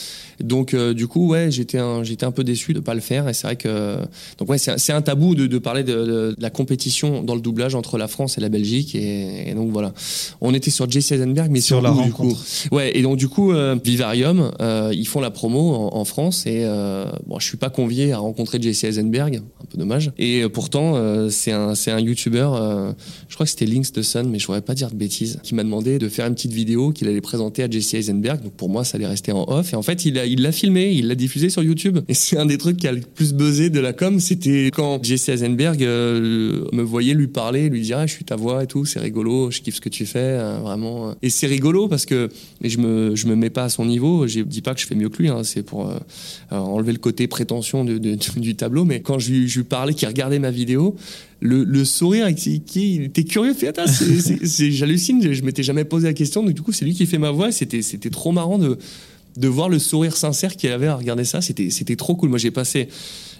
Donc euh, du coup, ouais, j'étais un, j'étais un peu déçu de pas le faire. Et c'est vrai que donc ouais, c'est un, tabou de, de parler de, de- de la compétition dans le doublage entre la France et la Belgique. Et, et donc voilà, on était sur Jesse Eisenberg, mais Sur sur, la où, du coup rencontre. Ouais, et donc du coup, euh, Vivarium, euh, ils font la promo en, en France et euh, bon, je suis pas convié à rencontrer Jesse Eisenberg, un peu dommage. Et euh, pourtant, euh, c'est un, c'est un YouTuber youtubeur, euh, je crois que c'était Links the Sun, mais je voudrais pas dire de bêtises, qui m'a demandé de faire une petite vidéo qu'il allait présenter à Jesse Eisenberg. Donc pour moi, ça allait rester en off. Et en fait, il l'a il l'a filmé, il l'a diffusé sur YouTube. Et c'est un des trucs qui a le plus buzzé de la com. C'était quand Jesse Eisenberg euh, me voyait lui parler, lui dire ah, je suis ta voix et tout, c'est rigolo, je kiffe ce que tu fais, euh, vraiment. Et c'est rigolo parce que et je me je me mets pas à son niveau. Je dis pas que je fais mieux que lui. Hein, c'est pour enlever le côté prétention de, de, du tableau. Mais quand je je lui parlais, qu'il regardait ma vidéo, le, le sourire, qui, était curieux, fait attends, j'hallucine, je, je m'étais jamais posé la question, donc du coup c'est lui qui fait ma voix, c'était c'était trop marrant de de voir le sourire sincère qu'il avait à regarder ça, c'était c'était trop cool. Moi j'ai passé,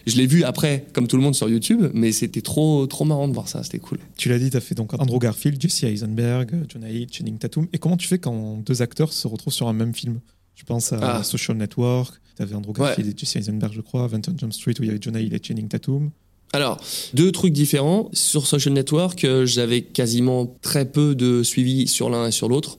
je l'ai vu après comme tout le monde sur YouTube, mais c'était trop trop marrant de voir ça, c'était cool. Tu l'as dit, tu as fait donc Andrew Garfield, Jesse Eisenberg, Jonah Hill, Channing Tatum. Et comment tu fais quand deux acteurs se retrouvent sur un même film? Je pense à Ah. Social Network, tu avais Andrew Garfield et Jesse Eisenberg, je crois, 21 Jump Street où il y avait Jonah Hill et Channing Tatum. Alors, deux trucs différents. Sur Social Network, euh, j'avais quasiment très peu de suivi sur l'un et sur l'autre.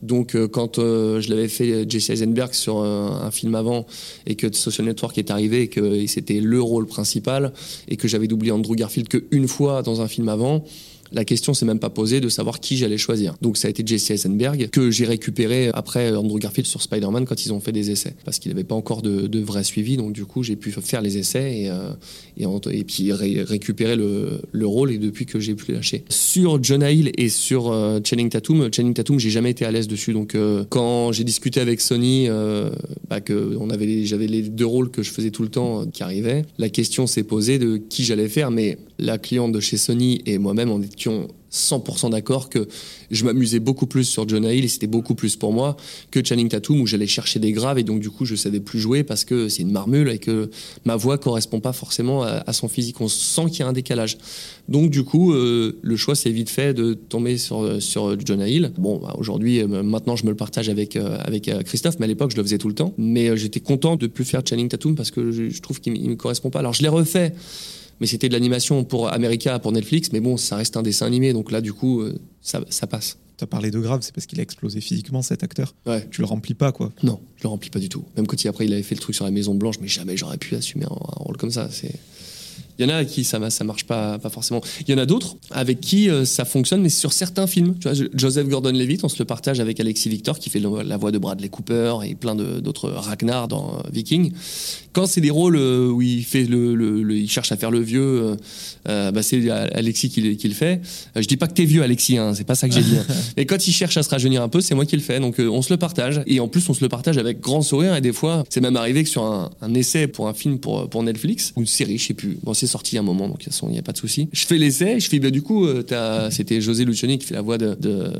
Donc, euh, quand euh, je l'avais fait Jesse Eisenberg sur un film avant et que Social Network est arrivé et que c'était le rôle principal et que j'avais doublé Andrew Garfield qu'une fois dans un film avant, la question s'est même pas posée de savoir qui j'allais choisir. Donc ça a été Jesse Eisenberg que j'ai récupéré après Andrew Garfield sur Spider-Man quand ils ont fait des essais parce qu'il n'avait pas encore de, vrai suivi. Donc du coup j'ai pu faire les essais et, euh, et, puis ré- récupérer le, le rôle et depuis que j'ai pu lâcher. Sur Jonah Hill et sur euh, Channing Tatum, Channing Tatum j'ai jamais été à l'aise dessus. Donc euh, quand j'ai discuté avec Sony, bah, que j'avais les deux rôles que je faisais tout le temps qui arrivaient, la question s'est posée de qui j'allais faire. Mais la cliente de chez Sony et moi-même on étions 100% d'accord que je m'amusais beaucoup plus sur Jonah Hill et c'était beaucoup plus pour moi que Channing Tatum où j'allais chercher des graves et donc du coup je savais plus jouer parce que c'est une marmule et que ma voix correspond pas forcément à, son physique. On sent qu'il y a un décalage. Donc du coup euh, le choix s'est vite fait de tomber sur sur Jonah Hill. Bon bah, aujourd'hui euh, maintenant je me le partage avec euh, avec euh, Christophe mais à l'époque je le faisais tout le temps. Mais euh, j'étais content de plus faire Channing Tatum parce que je, je trouve qu'il me correspond pas. Alors je l'ai refait mais c'était de l'animation pour America, pour Netflix, mais bon, ça reste un dessin animé, donc là, du coup, euh, ça, ça passe. Tu as parlé de grave, c'est parce qu'il a explosé physiquement cet acteur. Ouais. Tu le remplis pas, quoi. Non, je le remplis pas du tout. Même quand il, après, il avait fait le truc sur la Maison Blanche, mais jamais j'aurais pu assumer un, un rôle comme ça. C'est. Il y en a à qui ça, ça marche pas, pas forcément. Il y en a d'autres avec qui euh, ça fonctionne, mais sur certains films. Tu vois, je- Joseph Gordon-Levitt, on se le partage avec Alexis Victor, qui fait la voix de Bradley Cooper et plein d'autres Ragnar dans euh, Viking. Quand c'est des rôles euh, où il fait le, le- le- il cherche à faire le vieux, euh, euh, bah c'est Alexis qui, le- qui le fait. Euh, je dis pas que t'es vieux, Alexis, hein, c'est pas ça que j'ai dit. hein. Et quand il cherche à se rajeunir un peu, c'est moi qui le fais. Donc euh, on se le partage. Et en plus, on se le partage avec grand sourire. Et des fois, c'est même arrivé que sur un, un essai pour un film pour, pour Netflix, ou une série, je sais plus. Bon, c'est sorti a un moment, donc il n'y a pas de souci. Je fais l'essai, je fais, bah, du coup, euh, t'as- c'était José Lucioni qui fait la voix de. de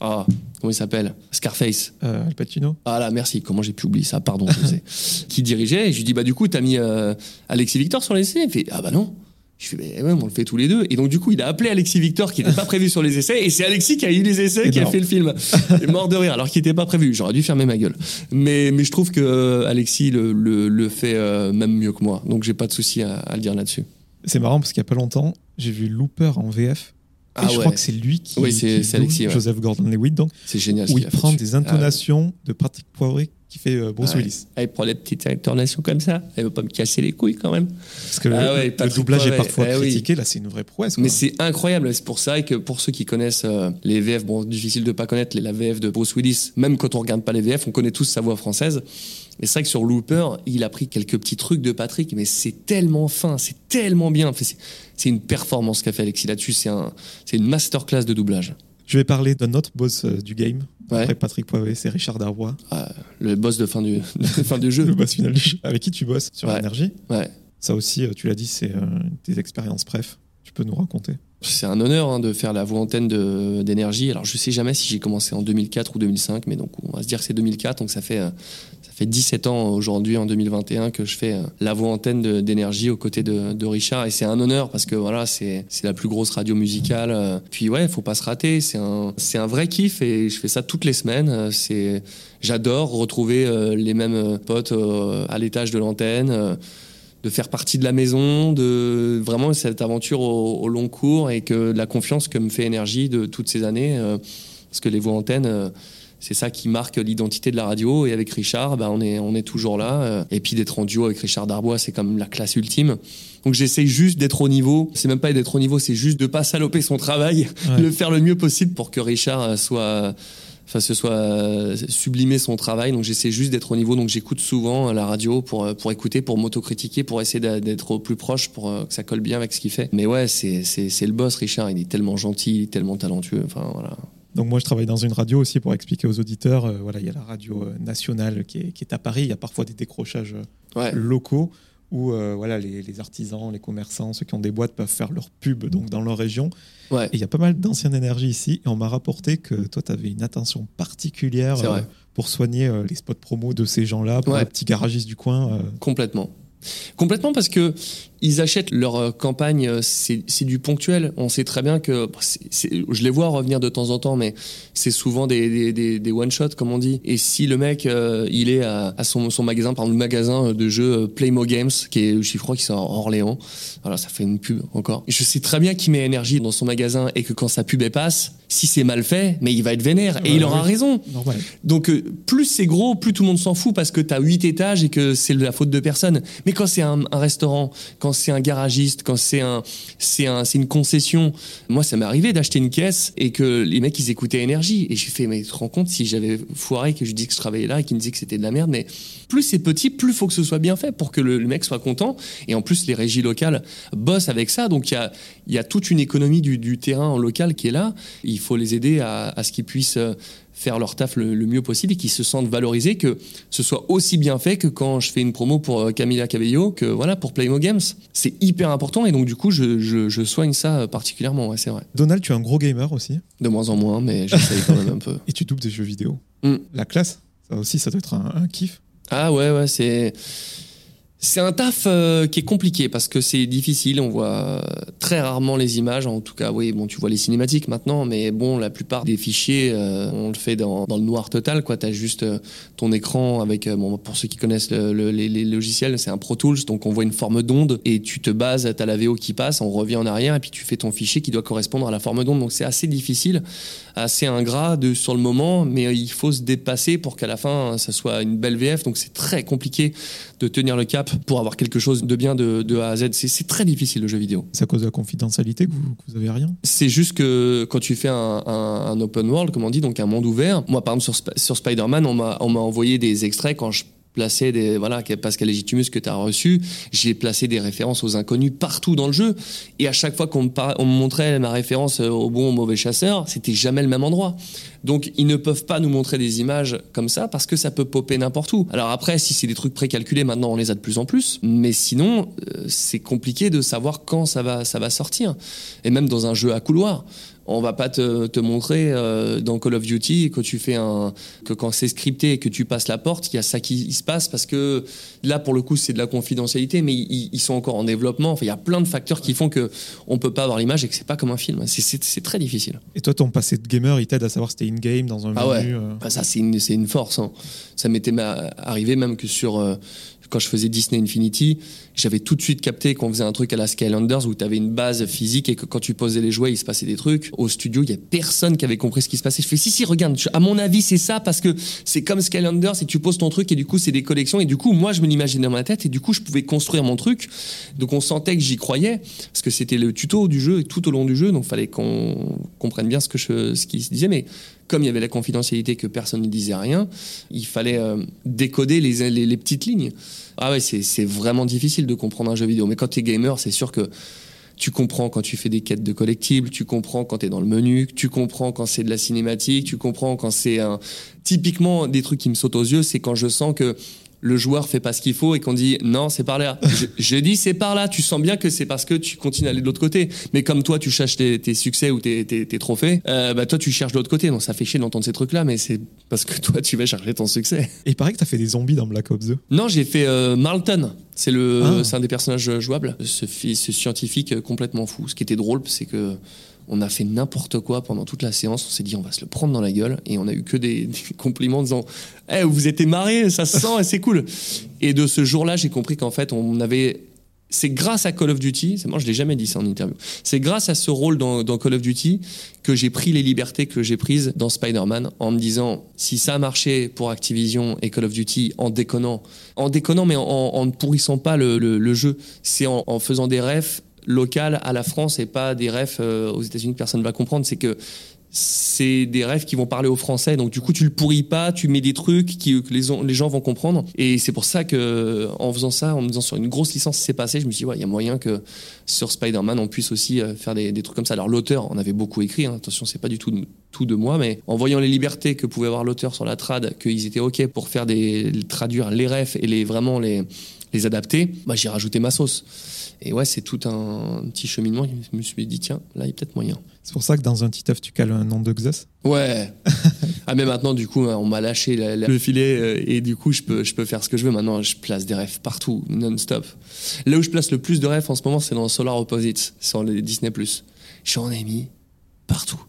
ah, comment il s'appelle? Scarface. Euh, Al Pacino Ah là, merci. Comment j'ai pu oublier ça? Pardon, je sais. qui dirigeait. Et je lui dis, bah, du coup, t'as mis euh, Alexis Victor sur l'essai? Il fait, ah bah non. Je fais, mais ouais, on le fait tous les deux. Et donc, du coup, il a appelé Alexis Victor, qui n'était pas prévu sur les essais. Et c'est Alexis qui a eu les essais, qui a fait le film. Mort de rire, alors qu'il n'était pas prévu. J'aurais dû fermer ma gueule. Mais, mais je trouve que euh, Alexis le, le, le fait euh, même mieux que moi. Donc, j'ai pas de souci à, à le dire là-dessus. C'est marrant parce qu'il y a pas longtemps, j'ai vu Looper en VF. Et Ah je ouais. crois que c'est lui qui, Oui, c'est- qui Alexis, ouais. Joseph Gordon-Levitt, donc, C'est génial. où il prend des intonations de Patrick Poivré qui fait euh, Bruce Ah ouais. Willis. Ah, il prend des petites intonations comme ça. Elle veut pas me casser les couilles quand même. Parce que Ah le, doublage est parfois eh oui. critiqué, là c'est une vraie prouesse. quoi. Mais c'est incroyable, c'est pour ça que pour ceux qui connaissent euh, les VF, bon, difficile de pas connaître les- la VF de Bruce Willis, même quand on regarde pas les VF, on connaît tous sa voix française. Et c'est vrai que sur Looper, il a pris quelques petits trucs de Patrick, mais c'est tellement fin, c'est tellement bien. C'est- une performance qu'a fait Alexis là-dessus, c'est un, une masterclass de doublage. Je vais parler d'un autre boss euh, du game. Ouais. Après Patrick Poivré, c'est Richard Darbois, Ah, le boss de fin du, de fin du jeu. le boss final du jeu, avec qui tu bosses sur Ouais. l'énergie? Ouais. Ça aussi, euh, tu l'as dit, c'est euh, des expériences bref. Tu peux nous raconter. C'est un honneur hein, de faire la voix antenne d'énergie. Alors je sais jamais si j'ai commencé en 2004 ou 2005, mais donc on va se dire que c'est 2004, donc ça fait euh, ça fait 17 ans aujourd'hui en 2021 que je fais euh, la voix antenne d'énergie aux côtés de, Richard et c'est un honneur parce que voilà c'est la plus grosse radio musicale. euh. Puis ouais, faut pas se rater. C'est un c'est un vrai kiff et je fais ça toutes les semaines. C'est j'adore retrouver les mêmes potes à l'étage de l'antenne. De faire partie de la maison, de vraiment cette aventure au, au long cours et que la confiance que me fait Énergie de toutes ces années, euh, parce que les voix antennes, euh, c'est ça qui marque l'identité de la radio. Et avec Richard, bah, on, est, on est toujours là. Euh, Et puis d'être en duo avec Richard Darbois, c'est comme la classe ultime. Donc j'essaye juste d'être au niveau. C'est même pas d'être au niveau, c'est juste de pas saloper son travail, Ouais. le faire le mieux possible pour que Richard soit. Enfin, ce soit euh, sublimer son travail. Donc, j'essaie juste d'être au niveau. Donc, j'écoute souvent euh, la radio pour, euh, pour écouter, pour m'autocritiquer, pour essayer d'être au plus proche, pour euh, que ça colle bien avec ce qu'il fait. Mais ouais, c'est c'est- le boss, Richard. Il est tellement gentil, il est tellement talentueux. Enfin, voilà. Donc moi je travaille dans une radio aussi pour expliquer aux auditeurs, euh, voilà, il y a la radio nationale qui est, qui est à Paris, il y a parfois des décrochages Ouais. locaux où euh, voilà, les, les artisans, les commerçants, ceux qui ont des boîtes peuvent faire leur pub donc, dans leur région. Ouais. Et il y a pas mal d'anciennes énergies ici et on m'a rapporté que toi tu avais une attention particulière euh, pour soigner euh, les spots promo de ces gens-là, pour Ouais. les petits garagistes du coin. Complètement. Complètement parce que ils achètent leur euh, campagne, euh, c'est du ponctuel. On sait très bien que c'est- je les vois revenir de temps en temps, mais c'est souvent des, des, des, des one shot comme on dit. Et si le mec euh, il est à, à son, son magasin, par exemple le magasin de jeux Playmo Games, qui est je crois qui sont à Orléans, voilà ça fait une pub encore. Je sais très bien qu'il met énergie dans son magasin et que quand sa pub elle passe, si c'est mal fait, mais il va être vénère et Ouais, il aura raison. Normal. Donc plus c'est gros, plus tout le monde s'en fout parce que tu as 8 étages et que c'est la faute de personne. Mais quand c'est un, restaurant, quand c'est un garagiste, quand c'est un c'est un une concession, moi ça m'est arrivé d'acheter une caisse et que les mecs ils écoutaient énergie. Et j'ai fait mais tu te rends compte si j'avais foiré que je dis que je travaillais là et qu'ils me disaient que c'était de la merde mais plus c'est petit, plus faut que ce soit bien fait pour que le, mec soit content. Et en plus les régies locales bossent avec ça. Donc il y a y a toute une économie du, terrain en local qui est là. Il faut les aider à, à ce qu'ils puissent euh, faire leur taf le, le mieux possible et qu'ils se sentent valorisés, que ce soit aussi bien fait que quand je fais une promo pour euh, Camila Cabello, que voilà pour Playmo Games. C'est hyper important et donc du coup je, je, je soigne ça euh, particulièrement, ouais, c'est vrai. Donald, tu es un gros gamer aussi De moins en moins, mais j'essaye quand même un peu. et tu doubles des jeux vidéo. Mm. La classe, ça aussi, ça doit être un, un kiff. Ah ouais, ouais, c'est. C'est un taf euh, qui est compliqué parce que c'est difficile. On voit euh, très rarement les images. En tout cas, oui, bon, tu vois les cinématiques maintenant, mais bon, la plupart des fichiers, euh, on le fait dans, le noir total. Quoi, t'as juste ton écran avec, bon, pour ceux qui connaissent le- le- les, logiciels, c'est un Pro Tools, donc on voit une forme d'onde et tu te bases, t'as la VO qui passe, on revient en arrière et puis tu fais ton fichier qui doit correspondre à la forme d'onde. Donc c'est assez difficile, assez ingrat sur le moment, mais il faut se dépasser pour qu'à la fin ça soit une belle VF. Donc c'est très compliqué de tenir le cap pour avoir quelque chose de bien de, de A à Z. C'est- très difficile le jeu vidéo. C'est à cause de la confidentialité que vous, que vous avez rien? C'est juste que quand tu fais un, un- un open world, comme on dit, donc un monde ouvert, moi par exemple sur, Sp- sur Spider-Man, on m'a on m'a envoyé des extraits quand je plaçais des voilà Pascal Legitimus que tu reçu j'ai placé des références aux inconnus partout dans le jeu. Et à chaque fois qu'on me, montrait ma référence euh, au bon au mauvais chasseur c'était jamais le même endroit. Donc ils ne peuvent pas nous montrer des images comme ça parce que ça peut popper n'importe où. Alors après si c'est des trucs précalculés maintenant on les a de plus en plus. Mais sinon euh, c'est compliqué de savoir quand ça va sortir. Et même dans un jeu à couloir on va pas te, te montrer euh, dans Call of Duty que tu fais un que quand c'est scripté et que tu passes la porte, il y a ça qui se passe parce que là pour le coup c'est de la confidentialité, mais ils, sont encore en développement. Enfin, il y a plein de facteurs qui font que on peut pas avoir l'image et que c'est pas comme un film. C'est- très difficile. Et toi, ton passé de gamer, il t'aide à savoir si t'es in-game dans un Ah ouais. euh, Enfin, ça c'est une, une force. hein. Ça m'était arrivé même que sur euh, quand je faisais Disney Infinity, j'avais tout de suite capté qu'on faisait un truc à la Skylanders où tu avais une base physique et que quand tu posais les jouets, il se passait des trucs. Au studio, il y a personne qui avait compris ce qui se passait. Je fais si si, regarde, à mon avis, c'est ça parce que c'est comme Skylanders et tu poses ton truc et du coup, c'est des collections et du coup, moi, je me l'imaginais dans ma tête et du coup, je pouvais construire mon truc. Donc on sentait que j'y croyais parce que c'était le tuto du jeu et tout au long du jeu, donc fallait qu'on comprenne bien ce que ce qui se disait mais comme il y avait la confidentialité que personne ne disait rien, il fallait euh, décoder les, les, les petites lignes. Ah ouais, c'est vraiment difficile de comprendre un jeu vidéo. Mais quand tu es gamer, c'est sûr que tu comprends quand tu fais des quêtes de collectibles, tu comprends quand tu es dans le menu, tu comprends quand c'est de la cinématique, tu comprends quand c'est un... Typiquement, des trucs qui me sautent aux yeux, c'est quand je sens que le joueur fait pas ce qu'il faut et qu'on dit non c'est par là. Je, je dis c'est par là. Tu sens bien que c'est parce que tu continues à aller de l'autre côté. Mais comme toi tu cherches tes, tes succès ou tes, tes, tes trophées euh, bah toi tu cherches de l'autre côté. Donc ça fait chier d'entendre ces trucs là mais c'est parce que toi tu vas chercher ton succès. Et il paraît que t'as fait des zombies dans Black Ops 2. non j'ai fait euh, Marlton. C'est le Ah. c'est un des personnages jouables. Ce, ce scientifique euh, complètement fou. Ce qui était drôle c'est que on a fait n'importe quoi pendant toute la séance. On s'est dit, on va se le prendre dans la gueule. Et on a eu que des, compliments en disant, Eh, vous êtes marré, ça se sent et c'est cool. Et de ce jour-là, j'ai compris qu'en fait, on avait c'est grâce à Call of Duty, moi je l'ai jamais dit ça en interview, c'est grâce à ce rôle dans, Call of Duty que j'ai pris les libertés que j'ai prises dans Spider-Man en me disant si ça a marché pour Activision et Call of Duty en déconnant, en déconnant mais en, ne pourrissant pas le jeu, c'est en, en faisant des refs locales à la France et pas des refs euh, aux États-Unis que personne ne va comprendre, c'est que c'est des rêves qui vont parler au français. Donc du coup, tu le pourris pas, tu mets des trucs qui, que les, gens vont comprendre. Et c'est pour ça que en faisant ça, en me disant sur une grosse licence, c'est passé, je me suis dit, ouais, il y a moyen que sur Spider-Man, on puisse aussi euh, faire des, trucs comme ça. Alors l'auteur, on avait beaucoup écrit, hein, attention, c'est pas du tout de, tout de moi, mais en voyant les libertés que pouvait avoir l'auteur sur la trad, qu'ils étaient OK pour faire des, traduire les refs et les, vraiment les, les adapter, bah, j'ai rajouté ma sauce. Et ouais, c'est tout un, petit cheminement. Je me suis dit, tiens, là, il y a peut-être moyen. C'est pour ça que dans un Titeuf, tu cales un nom de Xos Ouais. ah, mais maintenant, du coup, on m'a lâché la, la, le filet euh, et du coup, je peux, je peux faire ce que je veux. Maintenant, je place des refs partout, non-stop. Là où je place le plus de refs en ce moment, c'est dans Solar Opposites, sur les Disney+. J'en ai mis partout.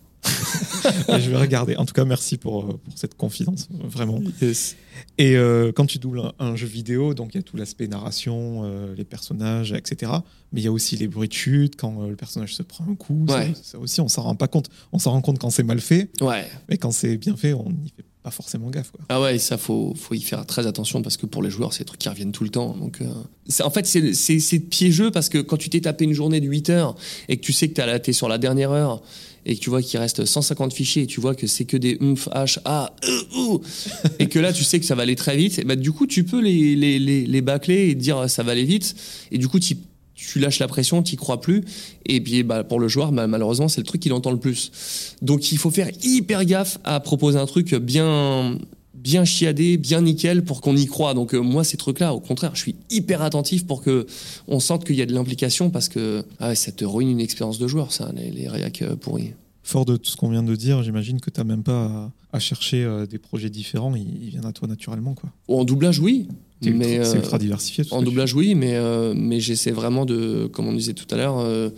je vais regarder. En tout cas, merci pour, euh, pour cette confidence, vraiment. Yes. Et euh, quand tu doubles un, un, jeu vidéo, donc il y a tout l'aspect narration, euh, les personnages, etc. Mais il y a aussi les bruits de chute, quand euh, le personnage se prend un coup. Ouais. Ça, ça, aussi, on s'en rend pas compte. On s'en rend compte quand c'est mal fait. Ouais. Mais quand c'est bien fait, on n'y fait pas forcément gaffe. Quoi. Ah ouais, ça faut, faut y faire très attention parce que pour les joueurs, c'est des trucs qui reviennent tout le temps. Donc, euh... en fait, c'est piégeux parce que quand tu t'es tapé une journée de 8 heures et que tu sais que tu es sur la dernière heure et que tu vois qu'il reste 150 fichiers et tu vois que c'est que des umf, h, a, e, ou, et que là tu sais que ça va aller très vite, et bah, du coup tu peux les, les, les, les bâcler et dire ça va aller vite, et du coup tu tu lâches la pression, tu crois plus. Et puis bah, pour le joueur, bah, malheureusement, c'est le truc qu'il entend le plus. Donc il faut faire hyper gaffe à proposer un truc bien bien chiadé, bien nickel pour qu'on y croit. Donc euh, moi ces trucs-là, au contraire, je suis hyper attentif pour que on sente qu'il y a de l'implication parce que ah, ça te ruine une expérience de joueur, ça, les, les réacs euh, pourris. Fort de tout ce qu'on vient de dire, j'imagine que tu n'as même pas à, à chercher euh, des projets différents, ils, ils, viennent à toi naturellement. Quoi. En doublage, oui. C'est ultra, euh, ultra, diversifié. En doublage, oui, mais, mais j'essaie vraiment de, comme on disait tout à l'heure,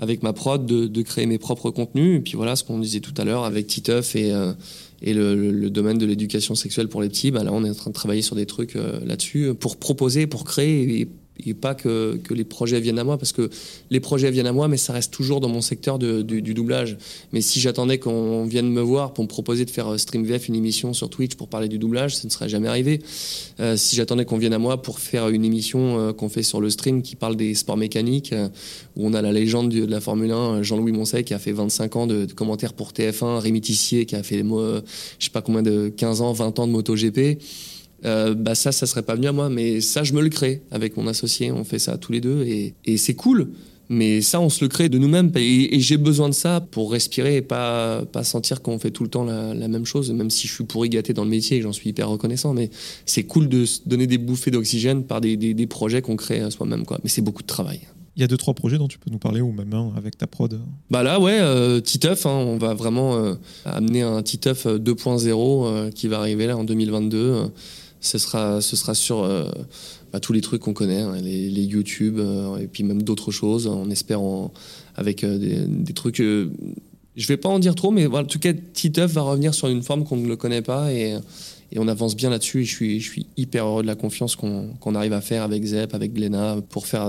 avec ma prod, de, de, créer mes propres contenus. Et puis voilà, ce qu'on disait tout à l'heure avec Titeuf et, euh, et le, le, le, domaine de l'éducation sexuelle pour les petits, bah là, on est en train de travailler sur des trucs euh, là-dessus pour proposer, pour créer et pas que, que, les projets viennent à moi, parce que les projets viennent à moi, mais ça reste toujours dans mon secteur du, doublage. Mais si j'attendais qu'on vienne me voir pour me proposer de faire euh, StreamVF, une émission sur Twitch pour parler du doublage, ça ne serait jamais arrivé. Euh, si j'attendais qu'on vienne à moi pour faire une émission euh, qu'on fait sur le stream qui parle des sports mécaniques, où on a la légende de la Formule 1, Jean-Louis Moncey, qui a fait 25 ans de, commentaires pour TF1, Rémi Tissier, qui a fait, je sais pas combien de 15 ans, 20 ans de MotoGP. Euh, bah ça, ça serait pas venu à moi, mais ça, je me le crée avec mon associé. On fait ça tous les deux et, et c'est cool. Mais ça, on se le crée de nous-mêmes. Et, et j'ai besoin de ça pour respirer et pas, pas sentir qu'on fait tout le temps la, la, même chose, même si je suis pourri gâté dans le métier et j'en suis hyper reconnaissant. Mais c'est cool de se donner des bouffées d'oxygène par des, des, des, projets qu'on crée soi-même. Quoi. Mais c'est beaucoup de travail. Il y a deux, trois projets dont tu peux nous parler ou même un avec ta prod Bah là, ouais, euh, Titeuf, hein, on va vraiment euh, amener un Titeuf 2.0 euh, qui va arriver là en 2022 ce sera, ce sera sur euh, bah, tous les trucs qu'on connaît, hein, les, YouTube euh, et puis même d'autres choses. On espère avec euh, des, trucs. je vais pas en dire trop, mais en tout cas, Titeuf va revenir sur une forme qu'on ne connaît pas et, on avance bien là-dessus. Je suis, je suis hyper heureux de la confiance qu'on qu arrive à faire avec Zep, avec Glenna, pour faire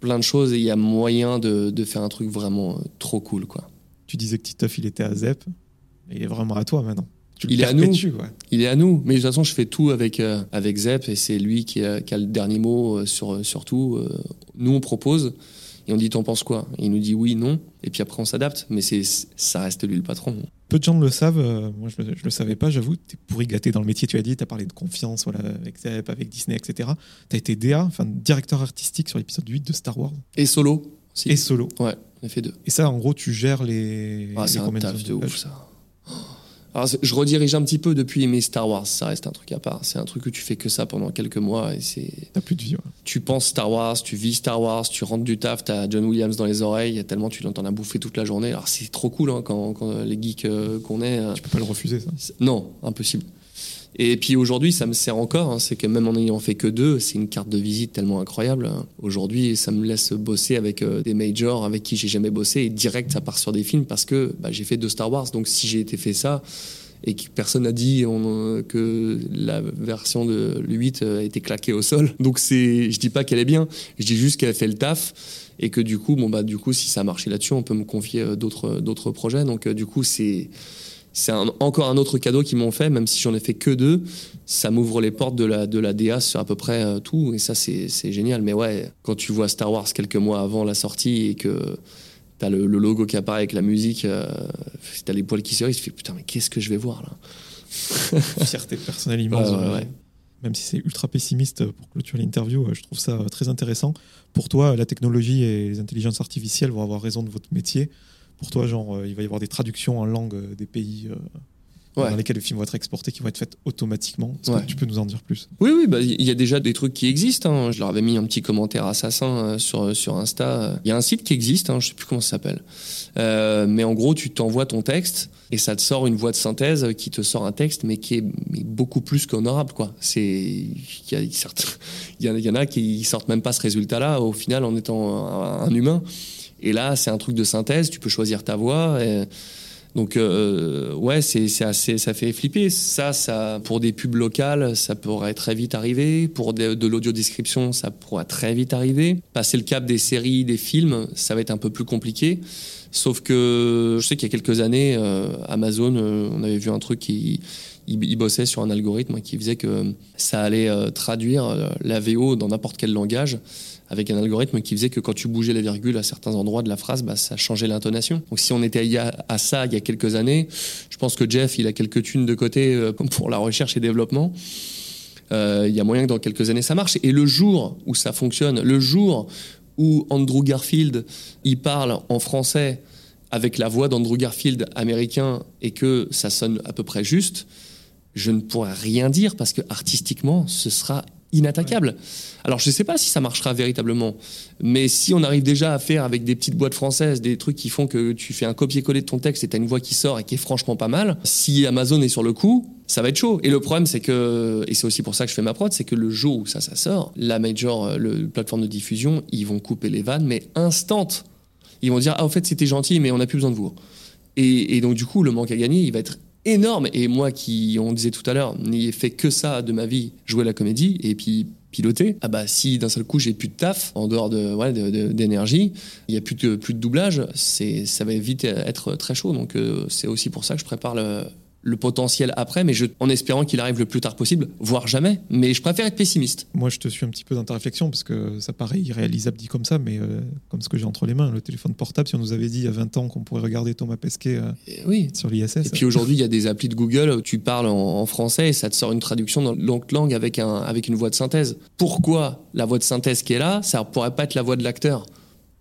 plein de choses. Et il y a moyen de, de, faire un truc vraiment trop cool, quoi. Tu disais que Titeuf, il était à Zep. Il est vraiment à toi maintenant il est à nous. Ouais. Il est à nous. Mais de toute façon, je fais tout avec, euh, avec Zep et c'est lui qui a, qui a, le dernier mot euh, sur, sur tout. Euh, nous, on propose et on dit T'en penses quoi? Et Il nous dit oui, non. Et puis après, on s'adapte. Mais c'est ça reste lui le patron. Peu de gens le savent. Euh, moi, je, je le savais pas, j'avoue. Tu es pourri gâté dans le métier, tu as dit. Tu as parlé de confiance voilà, avec Zep, avec Disney, etc. Tu as été DA, enfin directeur artistique sur l'épisode 8 de Star Wars. Et solo. Aussi. Et solo. Ouais, on a fait deux. Et ça, en gros, tu gères les. Ah, c'est un taf de ouf, ça. Alors, je redirige un petit peu depuis, mais Star Wars, ça reste un truc à part. C'est un truc que tu fais que ça pendant quelques mois et c'est. T'as plus de vie. Ouais. Tu penses Star Wars, tu vis Star Wars, tu rentres du taf, t'as John Williams dans les oreilles, tellement tu l'entends bouffer toute la journée. Alors c'est trop cool hein, quand, quand, les geeks euh, qu'on est. Tu peux pas le refuser, ça Non, impossible. Et puis aujourd'hui, ça me sert encore. Hein, c'est que même en n'ayant fait que deux, c'est une carte de visite tellement incroyable. Hein. Aujourd'hui, ça me laisse bosser avec euh, des majors avec qui j'ai jamais bossé et direct, ça part sur des films parce que bah, j'ai fait deux Star Wars. Donc si j'ai été fait ça, et que personne n'a dit on- que la version de l'8 a été claquée au sol. Donc c'est, je dis pas qu'elle est bien, je dis juste qu'elle fait le taf et que du coup, bon bah du coup, si ça a marché là-dessus, on peut me confier euh, d'autres d'autres projets. Donc euh, du coup, c'est c'est encore un autre cadeau qu'ils m'ont fait, même si j'en ai fait que deux. Ça m'ouvre les portes de la, de la DA sur à peu près euh, tout, et ça, c'est c'est génial. Mais ouais, quand tu vois Star Wars quelques mois avant la sortie et que t'as le, le logo qui apparaît avec la musique, euh, t'as les poils qui se hérissent, tu fais putain, mais qu'est-ce que je vais voir là? Fierté personnelle immense. Ouais, ouais, ouais. Même si c'est ultra pessimiste pour clôturer l'interview, euh, je trouve ça euh, très intéressant. Pour toi, la technologie et les intelligences artificielles vont avoir raison de votre métier. Pour toi, genre, euh, il va y avoir des traductions en langue euh, des pays euh, Ouais. dans lesquels les films vont être exportés qui vont être faites automatiquement. Est-ce Ouais. que tu peux nous en dire plus? Oui, oui, bah, il y a déjà des trucs qui existent. hein. Je leur avais mis un petit commentaire assassin euh, sur, sur Insta. Il y a un site qui existe, hein, je sais plus comment ça s'appelle. Euh, mais en gros, tu t'envoies ton texte et ça te sort une voix de synthèse qui te sort un texte, mais qui est mais beaucoup plus qu'honorable. quoi. C'est, il y, a- certes- il y, y en a qui sortent même pas ce résultat-là au final en étant un, un humain. Et là, c'est un truc de synthèse. Tu peux choisir ta voix. donc euh, ouais, c'est assez, ça fait flipper. Ça, ça pour des pubs locales, ça pourrait très vite arriver. Pour de, de l'audio description, ça pourrait très vite arriver. Passer le cap des séries, des films, ça va être un peu plus compliqué. Sauf que je sais qu'il y a quelques années, euh, Amazon, euh, on avait vu un truc qui il, bossait sur un algorithme qui faisait que ça allait traduire la VO dans n'importe quel langage avec un algorithme qui faisait que quand tu bougeais la virgule à certains endroits de la phrase, bah, ça changeait l'intonation. Donc si on était y à ça il y a quelques années, je pense que Jeff, il a quelques thunes de côté euh, pour la recherche et développement. Euh, Il y a moyen que dans quelques années ça marche. Et le jour où ça fonctionne, le jour où Andrew Garfield, il parle en français avec la voix d'Andrew Garfield américain et que ça sonne à peu près juste, je ne pourrais rien dire parce que artistiquement, ce sera inattaquable. Alors je ne sais pas si ça marchera véritablement, mais si on arrive déjà à faire avec des petites boîtes françaises des trucs qui font que tu fais un copier-coller de ton texte et tu as une voix qui sort et qui est franchement pas mal, si Amazon est sur le coup, ça va être chaud. Et le problème c'est que, et c'est aussi pour ça que je fais ma prod, c'est que le jour où ça, sort, la major, euh, le plateforme de diffusion, ils vont couper les vannes, mais instant. Ils vont dire, ah, au fait, c'était gentil, mais on n'a plus besoin de vous. Et, et donc, du coup, le manque à gagner, il va être énorme. Et moi, qui, on disait tout à l'heure, n'y ai fait que ça de ma vie, jouer la comédie et puis piloter. Ah bah, si d'un seul coup, j'ai plus de taf, en dehors de, ouais, d'énergie, il y a plus de, plus de doublage, c'est, ça va vite être très chaud. Donc, euh, c'est aussi pour ça que je prépare le, le potentiel après, mais je, en espérant qu'il arrive le plus tard possible, voire jamais. Mais je préfère être pessimiste. Moi, je te suis un petit peu dans ta réflexion parce que ça paraît irréalisable dit comme ça, mais euh, comme ce que j'ai entre les mains, le téléphone portable, si on nous avait dit il y a 20 ans qu'on pourrait regarder Thomas Pesquet euh, oui, sur l'ISS. Et puis aujourd'hui, il y a des applis de Google où tu parles en, en français et ça te sort une traduction dans l'autre langue avec, un, avec une voix de synthèse. Pourquoi la voix de synthèse qui est là, ça pourrait pas être la voix de l'acteur?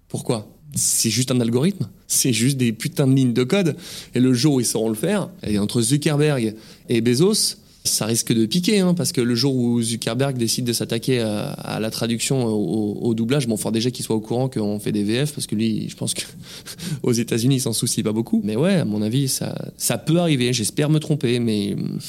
Pourquoi? C'est juste un algorithme. C'est juste des putains de lignes de code. Et le jour où ils sauront le faire, et entre Zuckerberg et Bezos, ça risque de piquer, hein, parce que le jour où Zuckerberg décide de s'attaquer à, la traduction, au, doublage, bon, faut déjà qu'il soit au courant qu'on fait des VF, parce que lui, je pense que aux États-Unis, il s'en soucie pas beaucoup. Mais ouais, à mon avis, ça, ça peut arriver. J'espère me tromper, mais hum,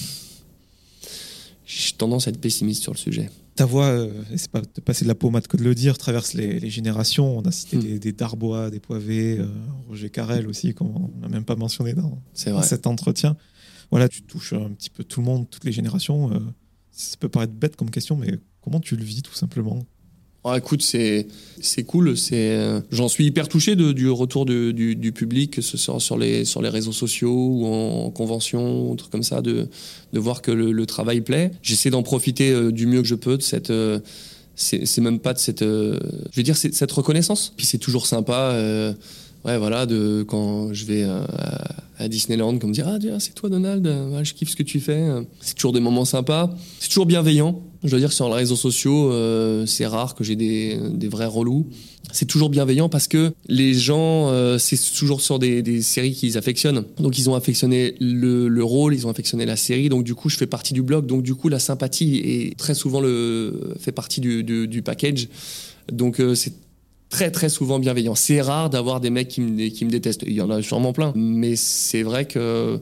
j'ai tendance à être pessimiste sur le sujet. Ta voix, euh, c'est pas de passer de la pommade que de le dire, traverse les, les générations. On a cité Hmm. des, des Darbois, des Poivets, euh, Roger Carrel aussi, qu'on n'a même pas mentionné dans, cet entretien. Voilà, tu touches un petit peu tout le monde, toutes les générations. euh, ça peut paraître bête comme question, mais comment tu le vis tout simplement? Oh, écoute, c'est c'est cool. C'est euh, j'en suis hyper touché du retour du, public, que ce soit sur les sur les réseaux sociaux ou en, convention, ou trucs comme ça, de de voir que le, travail plaît. J'essaie d'en profiter euh, du mieux que je peux de cette euh, c'est même pas de cette je veux dire cette reconnaissance. Puis c'est toujours sympa. Ouais, voilà, de quand je vais à, à Disneyland, comme dire ah c'est toi Donald, je kiffe ce que tu fais. C'est toujours des moments sympas, c'est toujours bienveillant. Je dois dire que sur les réseaux sociaux, euh, c'est rare que j'ai des, vrais relous. C'est toujours bienveillant parce que les gens, euh, c'est toujours sur des, séries qu'ils affectionnent. Donc ils ont affectionné le, le rôle, ils ont affectionné la série. Donc du coup, je fais partie du blog. Donc du coup, la sympathie est très souvent le fait partie du, package. Donc euh, c'est très très souvent bienveillant. C'est rare d'avoir des mecs qui me, détestent. Il y en a sûrement plein. Mais c'est vrai que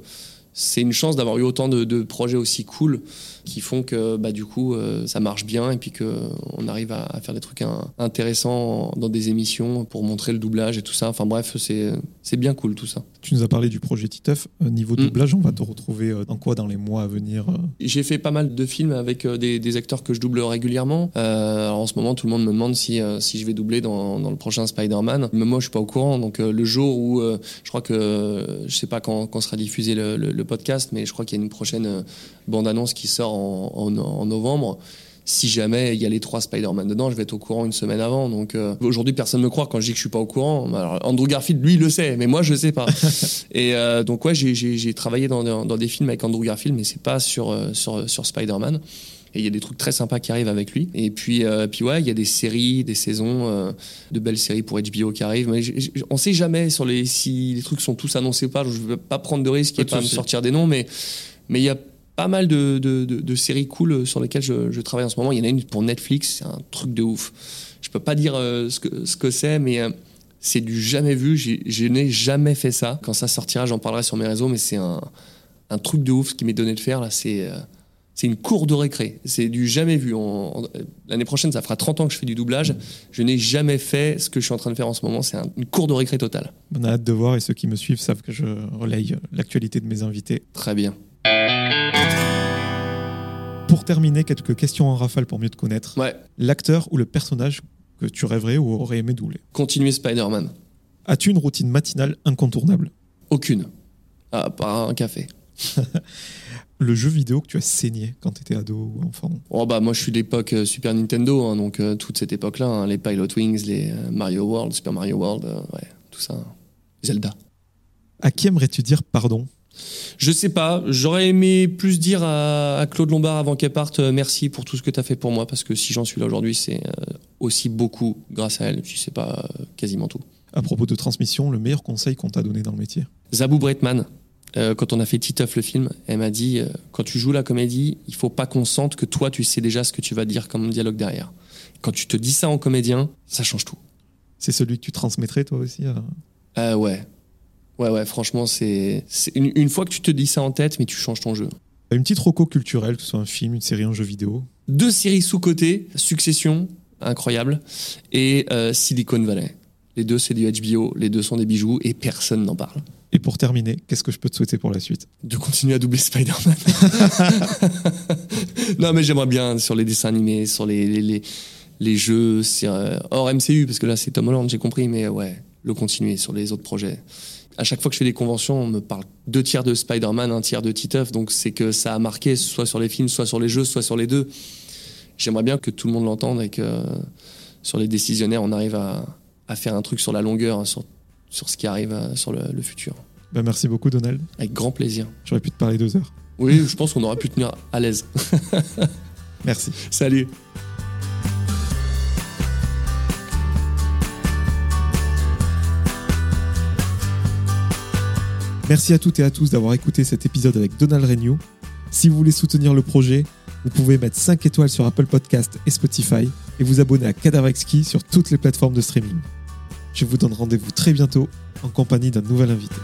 c'est une chance d'avoir eu autant de projets aussi cool qui font que bah, du coup euh, ça marche bien et puis qu'on arrive à, à faire des trucs un- intéressants dans des émissions pour montrer le doublage et tout ça. Enfin bref, c'est bien cool tout ça. Tu nous as parlé du projet Titeuf. Euh, niveau Mm. doublage, on va te retrouver euh, dans quoi dans les mois à venir J'ai fait pas mal de films avec des, des acteurs que je double régulièrement. Euh, alors en ce moment, tout le monde me demande si, si je vais doubler dans, dans le prochain Spider-Man. Mais moi, je suis pas au courant. Donc le jour où, je crois que, je sais pas quand, quand sera diffusé le, le- le podcast, mais je crois qu'il y a une prochaine bande-annonce qui sort en, en- en novembre. Si jamais il y a les trois Spider-Man dedans, je vais être au courant une semaine avant. Donc euh, aujourd'hui, personne ne me croit quand je dis que je suis pas au courant. Alors, Andrew Garfield, lui, il le sait, mais moi, je sais pas. Et euh, donc ouais, j'ai- travaillé dans, des films avec Andrew Garfield, mais c'est pas sur, euh, sur, sur Spider-Man. Et il y a des trucs très sympas qui arrivent avec lui. Et puis, euh, puis ouais, il y a des séries, des saisons, de belles séries pour HBO qui arrivent. Mais on sait jamais sur les, si les trucs sont tous annoncés ou pas. Je veux pas prendre de risques Pas et de pas me sortir des noms, mais mais il y a pas mal de, de, de- de séries cool sur lesquelles je, je travaille en ce moment. Il y en a une pour Netflix, c'est un truc de ouf. Je peux pas dire euh, ce que ce que c'est, mais euh, c'est du jamais vu. Je n'ai jamais fait ça. Quand ça sortira, j'en parlerai sur mes réseaux, mais c'est un, un truc de ouf ce qui m'est donné de faire là. C'est euh, c'est une cour de récré. C'est du jamais vu. L'année prochaine, ça fera 30 ans que je fais du doublage. Je n'ai jamais fait ce que je suis en train de faire en ce moment. C'est un- une cour de récré totale. On a hâte de voir et ceux qui me suivent savent que je relaye euh, l'actualité de mes invités. Très bien. Pour terminer, quelques questions en rafale pour mieux te connaître. Ouais. L'acteur ou le personnage que tu rêverais ou aurais aimé doubler Continuer Spider-Man. As-tu une routine matinale incontournable Aucune. À part un café. Le jeu vidéo que tu as saigné quand tu étais ado ou enfant Oh bah moi je suis d'époque euh, Super Nintendo, hein, donc euh, toute cette époque-là, hein, les Pilot Wings, les euh, Mario World, Super Mario World, euh, ouais, tout ça. Zelda. À qui aimerais-tu dire pardon Je sais pas, j'aurais aimé plus dire à, à Claude Lombard avant qu'elle parte euh, merci pour tout ce que tu as fait pour moi, parce que si j'en suis là aujourd'hui, c'est euh, aussi beaucoup grâce à elle, je sais pas, euh, quasiment tout. À propos de transmission, le meilleur conseil qu'on t'a donné dans le métier? Zabou Bretman, euh, quand on a fait Titeuf le film, elle m'a dit euh, quand tu joues la comédie, il faut pas qu'on sente que toi tu sais déjà ce que tu vas dire comme dialogue derrière. Quand tu te dis ça en comédien, ça change tout. C'est celui que tu transmettrais toi aussi à- Euh, ouais. Ouais, ouais, franchement, c'est. Une, une fois que tu te dis ça en tête, mais tu changes ton jeu. Une petite roco culturelle, que ce soit un film, une série, un jeu vidéo. Deux séries sous-côté, Succession, incroyable, et euh, Silicon Valley. Les deux, c'est du HBO, les deux sont des bijoux, et personne n'en parle. Et pour terminer, qu'est-ce que je peux te souhaiter pour la suite? De continuer à doubler Spider-Man. non, mais j'aimerais bien sur les dessins animés, sur les, les, les, les jeux, sur, euh, hors MCU, parce que là, c'est Tom Holland, j'ai compris, mais ouais, le continuer sur les autres projets. À chaque fois que je fais des conventions, on me parle deux tiers de Spider-Man, un tiers de Titeuf, donc c'est que ça a marqué soit sur les films, soit sur les jeux, soit sur les deux. J'aimerais bien que tout le monde l'entende et que euh, sur les décisionnaires, on arrive à, à faire un truc sur la longueur, hein, sur, sur ce qui arrive euh, sur le, le futur. Ben, Merci beaucoup Donald. Avec grand plaisir. J'aurais pu te parler deux heures. Oui, je pense qu'on aura pu tenir à l'aise. Merci. Salut. Merci à toutes et à tous d'avoir écouté cet épisode avec Donald Renew. Si vous voulez soutenir le projet, vous pouvez mettre 5 étoiles sur Apple Podcast et Spotify et vous abonner à Cadaver Exquis sur toutes les plateformes de streaming. Je vous donne rendez-vous très bientôt en compagnie d'un nouvel invité.